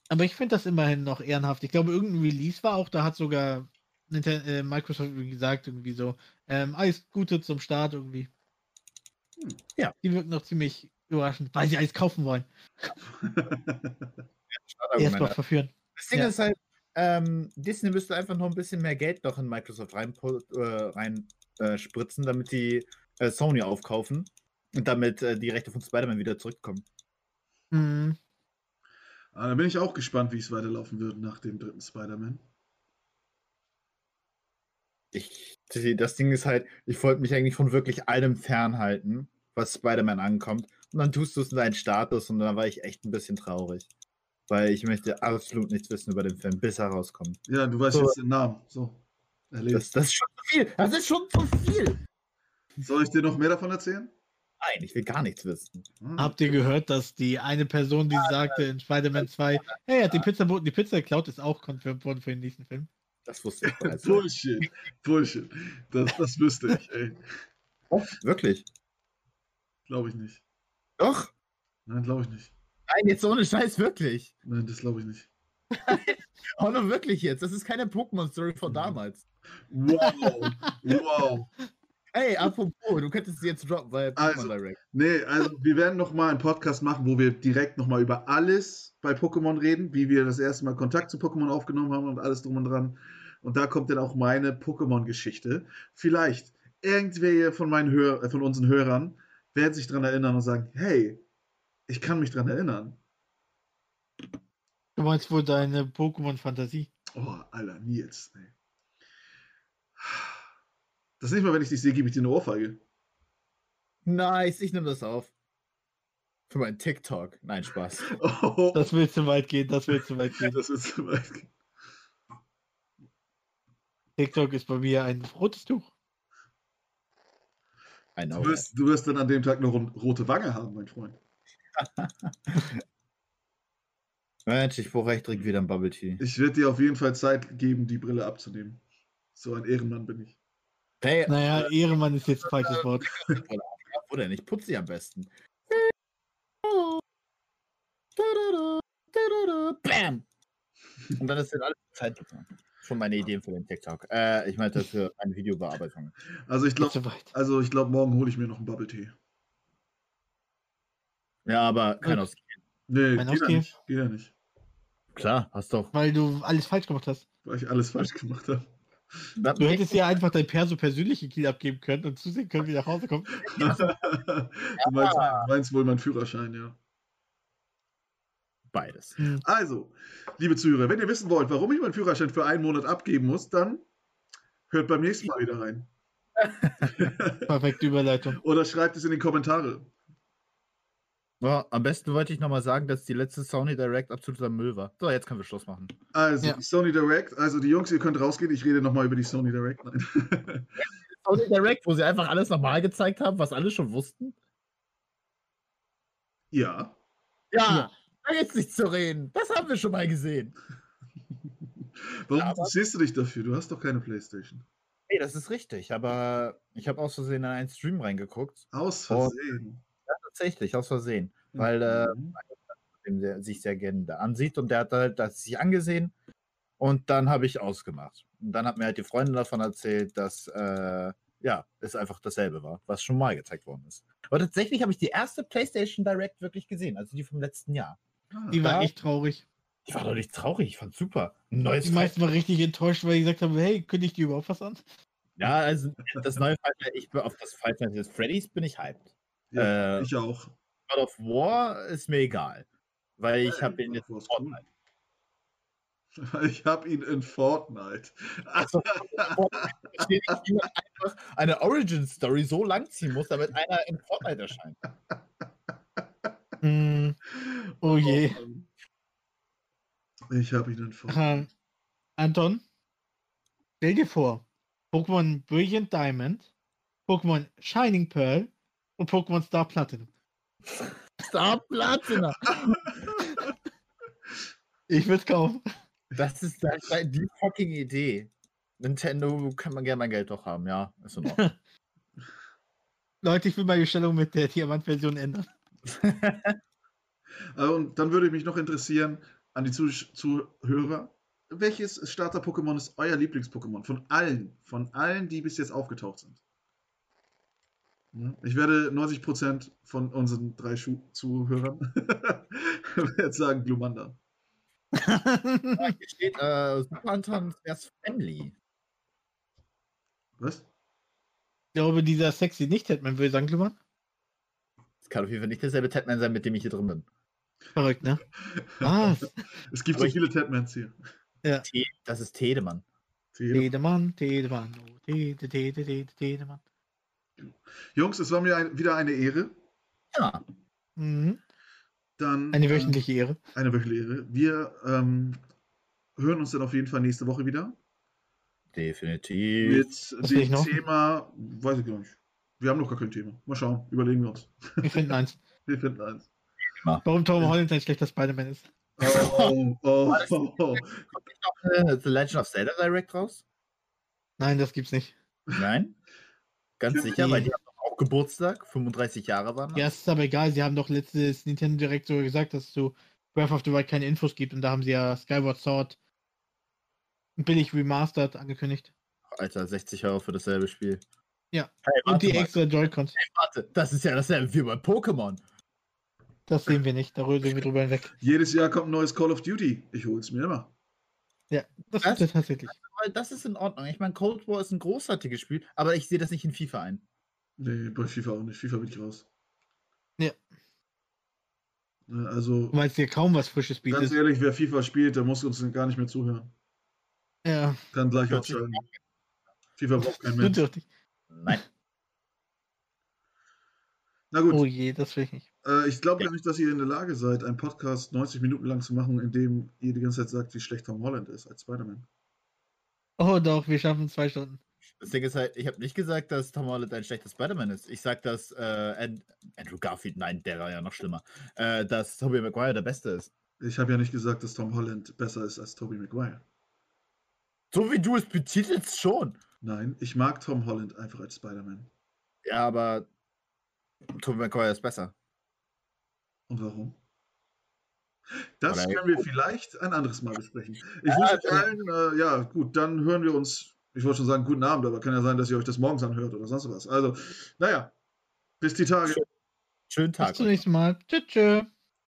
Speaker 2: aber ich finde das immerhin noch ehrenhaft. Ich glaube, irgendein Release war auch, da hat sogar Ninten äh, Microsoft irgendwie gesagt, irgendwie so, ähm, alles Gute zum Start irgendwie.
Speaker 1: Hm.
Speaker 3: Ja.
Speaker 2: Die wirken noch ziemlich überraschend, weil sie alles kaufen wollen. Erstmal verführen.
Speaker 3: Das Ding
Speaker 2: Ja.
Speaker 3: ist halt, ähm, Disney müsste einfach noch ein bisschen mehr Geld noch in Microsoft rein, äh, rein äh, spritzen, damit die äh, Sony aufkaufen und damit äh, die Rechte von Spider-Man wieder zurückkommen.
Speaker 2: Mhm.
Speaker 1: Ah, da bin ich auch gespannt, wie es weiterlaufen wird nach dem dritten Spider-Man.
Speaker 3: Ich, das Ding ist halt, ich wollte mich eigentlich von wirklich allem fernhalten, was Spider-Man ankommt. Und dann tust du es in deinen Status und dann war ich echt ein bisschen traurig. Weil ich möchte absolut nichts wissen über den Film, bis er rauskommt.
Speaker 1: Ja, du weißt
Speaker 3: So.
Speaker 1: jetzt den Namen. So.
Speaker 3: Das,
Speaker 1: Erledigt.
Speaker 3: das ist schon zu viel. Das ist schon zu viel.
Speaker 1: Soll ich dir noch mehr davon erzählen?
Speaker 3: Nein, ich will gar nichts wissen.
Speaker 1: Hm.
Speaker 2: Habt ihr gehört, dass die eine Person, die sagte in Spider-Man 2, hey, er hat die Pizzaboten die Pizza geklaut, ist auch confirmed worden für den nächsten Film?
Speaker 3: Das wusste ich bereits.
Speaker 1: Bullshit. Bullshit. Das, das wüsste ich, ey.
Speaker 3: Oh, wirklich?
Speaker 1: Glaube ich nicht.
Speaker 3: Doch.
Speaker 1: Nein, glaube ich nicht.
Speaker 3: Nein, jetzt ohne Scheiß, wirklich.
Speaker 1: Nein, das glaube ich nicht.
Speaker 3: Oh, nur wirklich jetzt. Das ist keine Pokémon-Story von
Speaker 1: Mhm.
Speaker 3: damals.
Speaker 1: Wow. Wow.
Speaker 3: Hey, apropos, du könntest sie jetzt droppen, weil Pokémon
Speaker 1: Also-
Speaker 3: Direct.
Speaker 1: Nee, also wir werden nochmal einen Podcast machen, wo wir direkt nochmal über alles bei Pokémon reden, wie wir das erste Mal Kontakt zu Pokémon aufgenommen haben und alles drum und dran. Und da kommt dann auch meine Pokémon-Geschichte. Vielleicht irgendwer von meinen Hör äh, von unseren Hörern werden sich daran erinnern und sagen, hey, ich kann mich daran erinnern.
Speaker 2: Du meinst wohl deine Pokémon-Fantasie?
Speaker 1: Oh, Alter, Nils. Ey. Das nächste Mal, wenn ich dich sehe, gebe ich dir eine Ohrfeige.
Speaker 3: Nice, ich nehme das auf. Für meinen TikTok. Nein, Spaß.
Speaker 1: Oh,
Speaker 2: Das will zu weit gehen, das will zu weit gehen.
Speaker 1: das ist zu weit. gehen.
Speaker 2: TikTok ist bei mir ein rotes Tuch.
Speaker 1: Du wirst, du wirst dann an dem Tag eine ro- rote Wange haben, mein Freund.
Speaker 3: Mensch, ich brauche echt dringend wieder ein Bubble Tea.
Speaker 1: Ich werde dir auf jeden Fall Zeit geben, die Brille abzunehmen. So ein Ehrenmann bin ich.
Speaker 3: Hey,
Speaker 2: Naja, Ehremann ist jetzt ein falsches Wort.
Speaker 3: wo denn? Ich putze sie am besten. Und dann ist dann alles Zeit. Schon meine Ideen für den TikTok. Äh, ich meinte für eine Videobearbeitung.
Speaker 1: Also ich glaube, also ich glaube, morgen hole ich mir noch einen Bubble Tea.
Speaker 3: Ja, aber kein
Speaker 2: Gut.
Speaker 3: aus.
Speaker 1: Nee, geht ja
Speaker 2: Ausgehen?
Speaker 1: nicht. Geht ja nicht.
Speaker 3: Klar, hast doch.
Speaker 2: Weil du alles falsch gemacht hast.
Speaker 1: Weil ich alles falsch gemacht habe.
Speaker 2: Du hättest ja einfach dein Perso persönliche Kiel abgeben können und zusehen können, wie nach Hause kommt.
Speaker 1: du meinst, meinst wohl mein Führerschein, ja.
Speaker 3: Beides.
Speaker 2: Hm.
Speaker 1: Also, liebe Zuhörer, wenn ihr wissen wollt, warum ich meinen Führerschein für einen Monat abgeben muss, dann hört beim nächsten Mal wieder rein.
Speaker 2: Perfekte Überleitung.
Speaker 1: Oder schreibt es in die Kommentare.
Speaker 3: Ja, am besten wollte ich nochmal sagen, dass die letzte Sony Direct absoluter Müll war. So, jetzt können wir Schluss machen.
Speaker 1: Also,
Speaker 2: Ja.
Speaker 1: die Sony Direct, also die Jungs, ihr könnt rausgehen, ich rede nochmal über die Sony Direct. Nein.
Speaker 3: Sony Direct, wo sie einfach alles nochmal gezeigt haben, was alle schon wussten?
Speaker 1: ja.
Speaker 3: Ja,
Speaker 2: Ja.
Speaker 3: Da gibt's nichts zu reden. Das haben wir schon mal gesehen.
Speaker 1: Warum interessierst du dich dafür? Du hast doch keine Playstation.
Speaker 3: Nee, das ist richtig, aber ich habe aus Versehen in einen Stream reingeguckt.
Speaker 1: Aus. Versehen.
Speaker 3: Ja, tatsächlich, aus Versehen. Weil äh,
Speaker 1: Mhm.
Speaker 3: sich sehr gerne da ansieht und der hat halt das sich angesehen und dann habe ich ausgemacht. Und dann hat mir halt die Freundin davon erzählt, dass äh, ja, es einfach dasselbe war, was schon mal gezeigt worden ist. Aber tatsächlich habe ich die erste PlayStation Direct wirklich gesehen, also die vom letzten Jahr.
Speaker 2: Die war
Speaker 3: Ja.
Speaker 2: echt traurig.
Speaker 3: Ich war doch nicht traurig, ich fand super. Ein neues
Speaker 2: Die meisten waren richtig enttäuscht, weil die gesagt haben, hey, kündigt die überhaupt was an?
Speaker 3: Ja, also das neue Five Nights- ich bin auf das Nights at Freddy's bin ich hyped.
Speaker 1: ja,
Speaker 3: äh,
Speaker 1: ich auch.
Speaker 3: God of War ist mir egal, weil ich habe ihn jetzt
Speaker 1: ist
Speaker 3: Fortnite.
Speaker 1: Ich habe ihn in Fortnite.
Speaker 3: Also, verstehe nicht, wie man einfach eine Origin Story so lang ziehen muss, damit einer in Fortnite erscheint.
Speaker 2: Hm, oh je.
Speaker 1: Ich habe ihn Fortnite.
Speaker 2: Ähm, Anton, stell dir vor, Pokémon Brilliant Diamond, Pokémon Shining Pearl und Pokémon Star Platinum.
Speaker 3: Star Platina.
Speaker 2: Ich würde kaufen.
Speaker 3: Das ist die fucking Idee. Nintendo kann man gerne mein Geld doch haben, ja. Ist in Ordnung.
Speaker 2: Leute, ich will meine Bestellung mit der Diamant-Version ändern.
Speaker 1: Äh, Und dann würde mich noch interessieren an die Zuh Zuhörer, welches Starter-Pokémon ist euer Lieblings-Pokémon? Von allen, von allen, die bis jetzt aufgetaucht sind. Ich werde 90% von unseren drei Schu Zuhörern werden sagen Glumanda.
Speaker 3: Hier steht äh, Super Anton wär's Family.
Speaker 1: Was?
Speaker 2: Ich glaube, dieser sexy Nicht-Hitman würde sagen, Kluman.
Speaker 3: Das kann auf jeden Fall nicht derselbe Tatman sein, mit dem ich hier drin bin.
Speaker 2: Verrückt, ne? Was?
Speaker 1: Es gibt
Speaker 3: Aber
Speaker 1: so viele Tatmans hier.
Speaker 3: Te- Das ist Tedemann.
Speaker 2: Tedemann, Tedemann, oh, Tede, Tede, Tede, Tedemann.
Speaker 1: Jungs, es war mir ein, wieder eine Ehre.
Speaker 3: Ja.
Speaker 2: Mhm.
Speaker 1: Dann,
Speaker 2: Eine
Speaker 1: ähm,
Speaker 2: wöchentliche Ehre.
Speaker 1: Eine wöchentliche Ehre. Wir ähm, hören uns dann auf jeden Fall nächste Woche wieder.
Speaker 3: Definitiv.
Speaker 1: Mit
Speaker 2: Was
Speaker 1: dem? Thema, weiß ich gar nicht. Wir haben noch gar kein Thema. Mal schauen, überlegen wir uns.
Speaker 2: Wir finden eins.
Speaker 1: Wir finden eins.
Speaker 2: Warum Tom Holland ein schlechter Spider-Man ist.
Speaker 1: Oh, oh, oh, oh.
Speaker 3: Kommt nicht noch eine The Legend of Zelda Direct raus?
Speaker 2: Nein, das gibt's nicht.
Speaker 3: Nein? Ganz sicher, weil die haben doch auch Geburtstag, 35 Jahre waren. das.
Speaker 2: Ja, ist aber egal. Sie haben doch letztes Nintendo Direct so gesagt, dass es zu Breath of the Wild keine Infos gibt und da haben sie ja Skyward Sword billig remastered angekündigt.
Speaker 3: Alter, 60 Euro für dasselbe Spiel.
Speaker 2: Ja.
Speaker 3: Hey,
Speaker 2: Und die
Speaker 3: mal,
Speaker 2: extra Joy-Cons.
Speaker 3: warte, das ist ja dasselbe wie bei Pokémon.
Speaker 2: Das sehen wir nicht. Da rühren wir drüber hinweg.
Speaker 1: Jedes Jahr kommt ein neues Call of Duty. Ich hol's mir immer.
Speaker 2: Ja, das ist ja tatsächlich.
Speaker 3: weil das ist in Ordnung. Ich meine, Cold War ist ein großartiges Spiel, aber ich sehe das nicht in FIFA ein.
Speaker 1: Nee, bei FIFA auch nicht. FIFA bin ich raus.
Speaker 2: Ja.
Speaker 1: Ne, Also,
Speaker 2: Weil es dir kaum was Frisches
Speaker 1: ganz
Speaker 2: bietet.
Speaker 1: ehrlich, wer FIFA spielt, der muss uns gar nicht mehr zuhören.
Speaker 2: Ja,
Speaker 1: Kann gleich ausschalten. FIFA braucht kein Mensch.
Speaker 2: nicht.
Speaker 3: Nein.
Speaker 1: Na gut,
Speaker 2: Oh je, das will ich nicht.
Speaker 1: äh, ich glaube Ja. nicht, dass ihr in der Lage seid, einen Podcast 90 Minuten lang zu machen, in dem ihr die ganze Zeit sagt, wie schlecht Tom Holland ist als Spider-Man.
Speaker 2: Oh doch, wir schaffen zwei Stunden.
Speaker 3: Das Ding ist halt, ich habe nicht gesagt, dass Tom Holland ein schlechter Spider-Man ist. Ich sag, dass äh, And Andrew Garfield, nein, der war ja noch schlimmer, äh, dass Tobey Maguire der Beste ist.
Speaker 1: Ich habe ja nicht gesagt, dass Tom Holland besser ist als Tobey Maguire.
Speaker 3: So wie du es betitelst, schon.
Speaker 1: Nein, ich mag Tom Holland einfach als Spider-Man.
Speaker 3: Ja, aber Tobey Maguire ist besser.
Speaker 1: Und warum? Das
Speaker 3: Weil-
Speaker 1: können wir vielleicht ein anderes Mal besprechen. Ich
Speaker 3: Ja,
Speaker 1: wünsche euch
Speaker 3: ja.
Speaker 1: allen, äh, ja, gut, dann hören wir uns, ich wollte schon sagen, guten Abend, aber kann ja sein, dass ihr euch das morgens anhört oder sonst was. Also, naja, bis die Tage.
Speaker 3: Schönen
Speaker 2: Bis
Speaker 3: Tag.
Speaker 2: zum nächsten Mal. Tschüss. tschüss.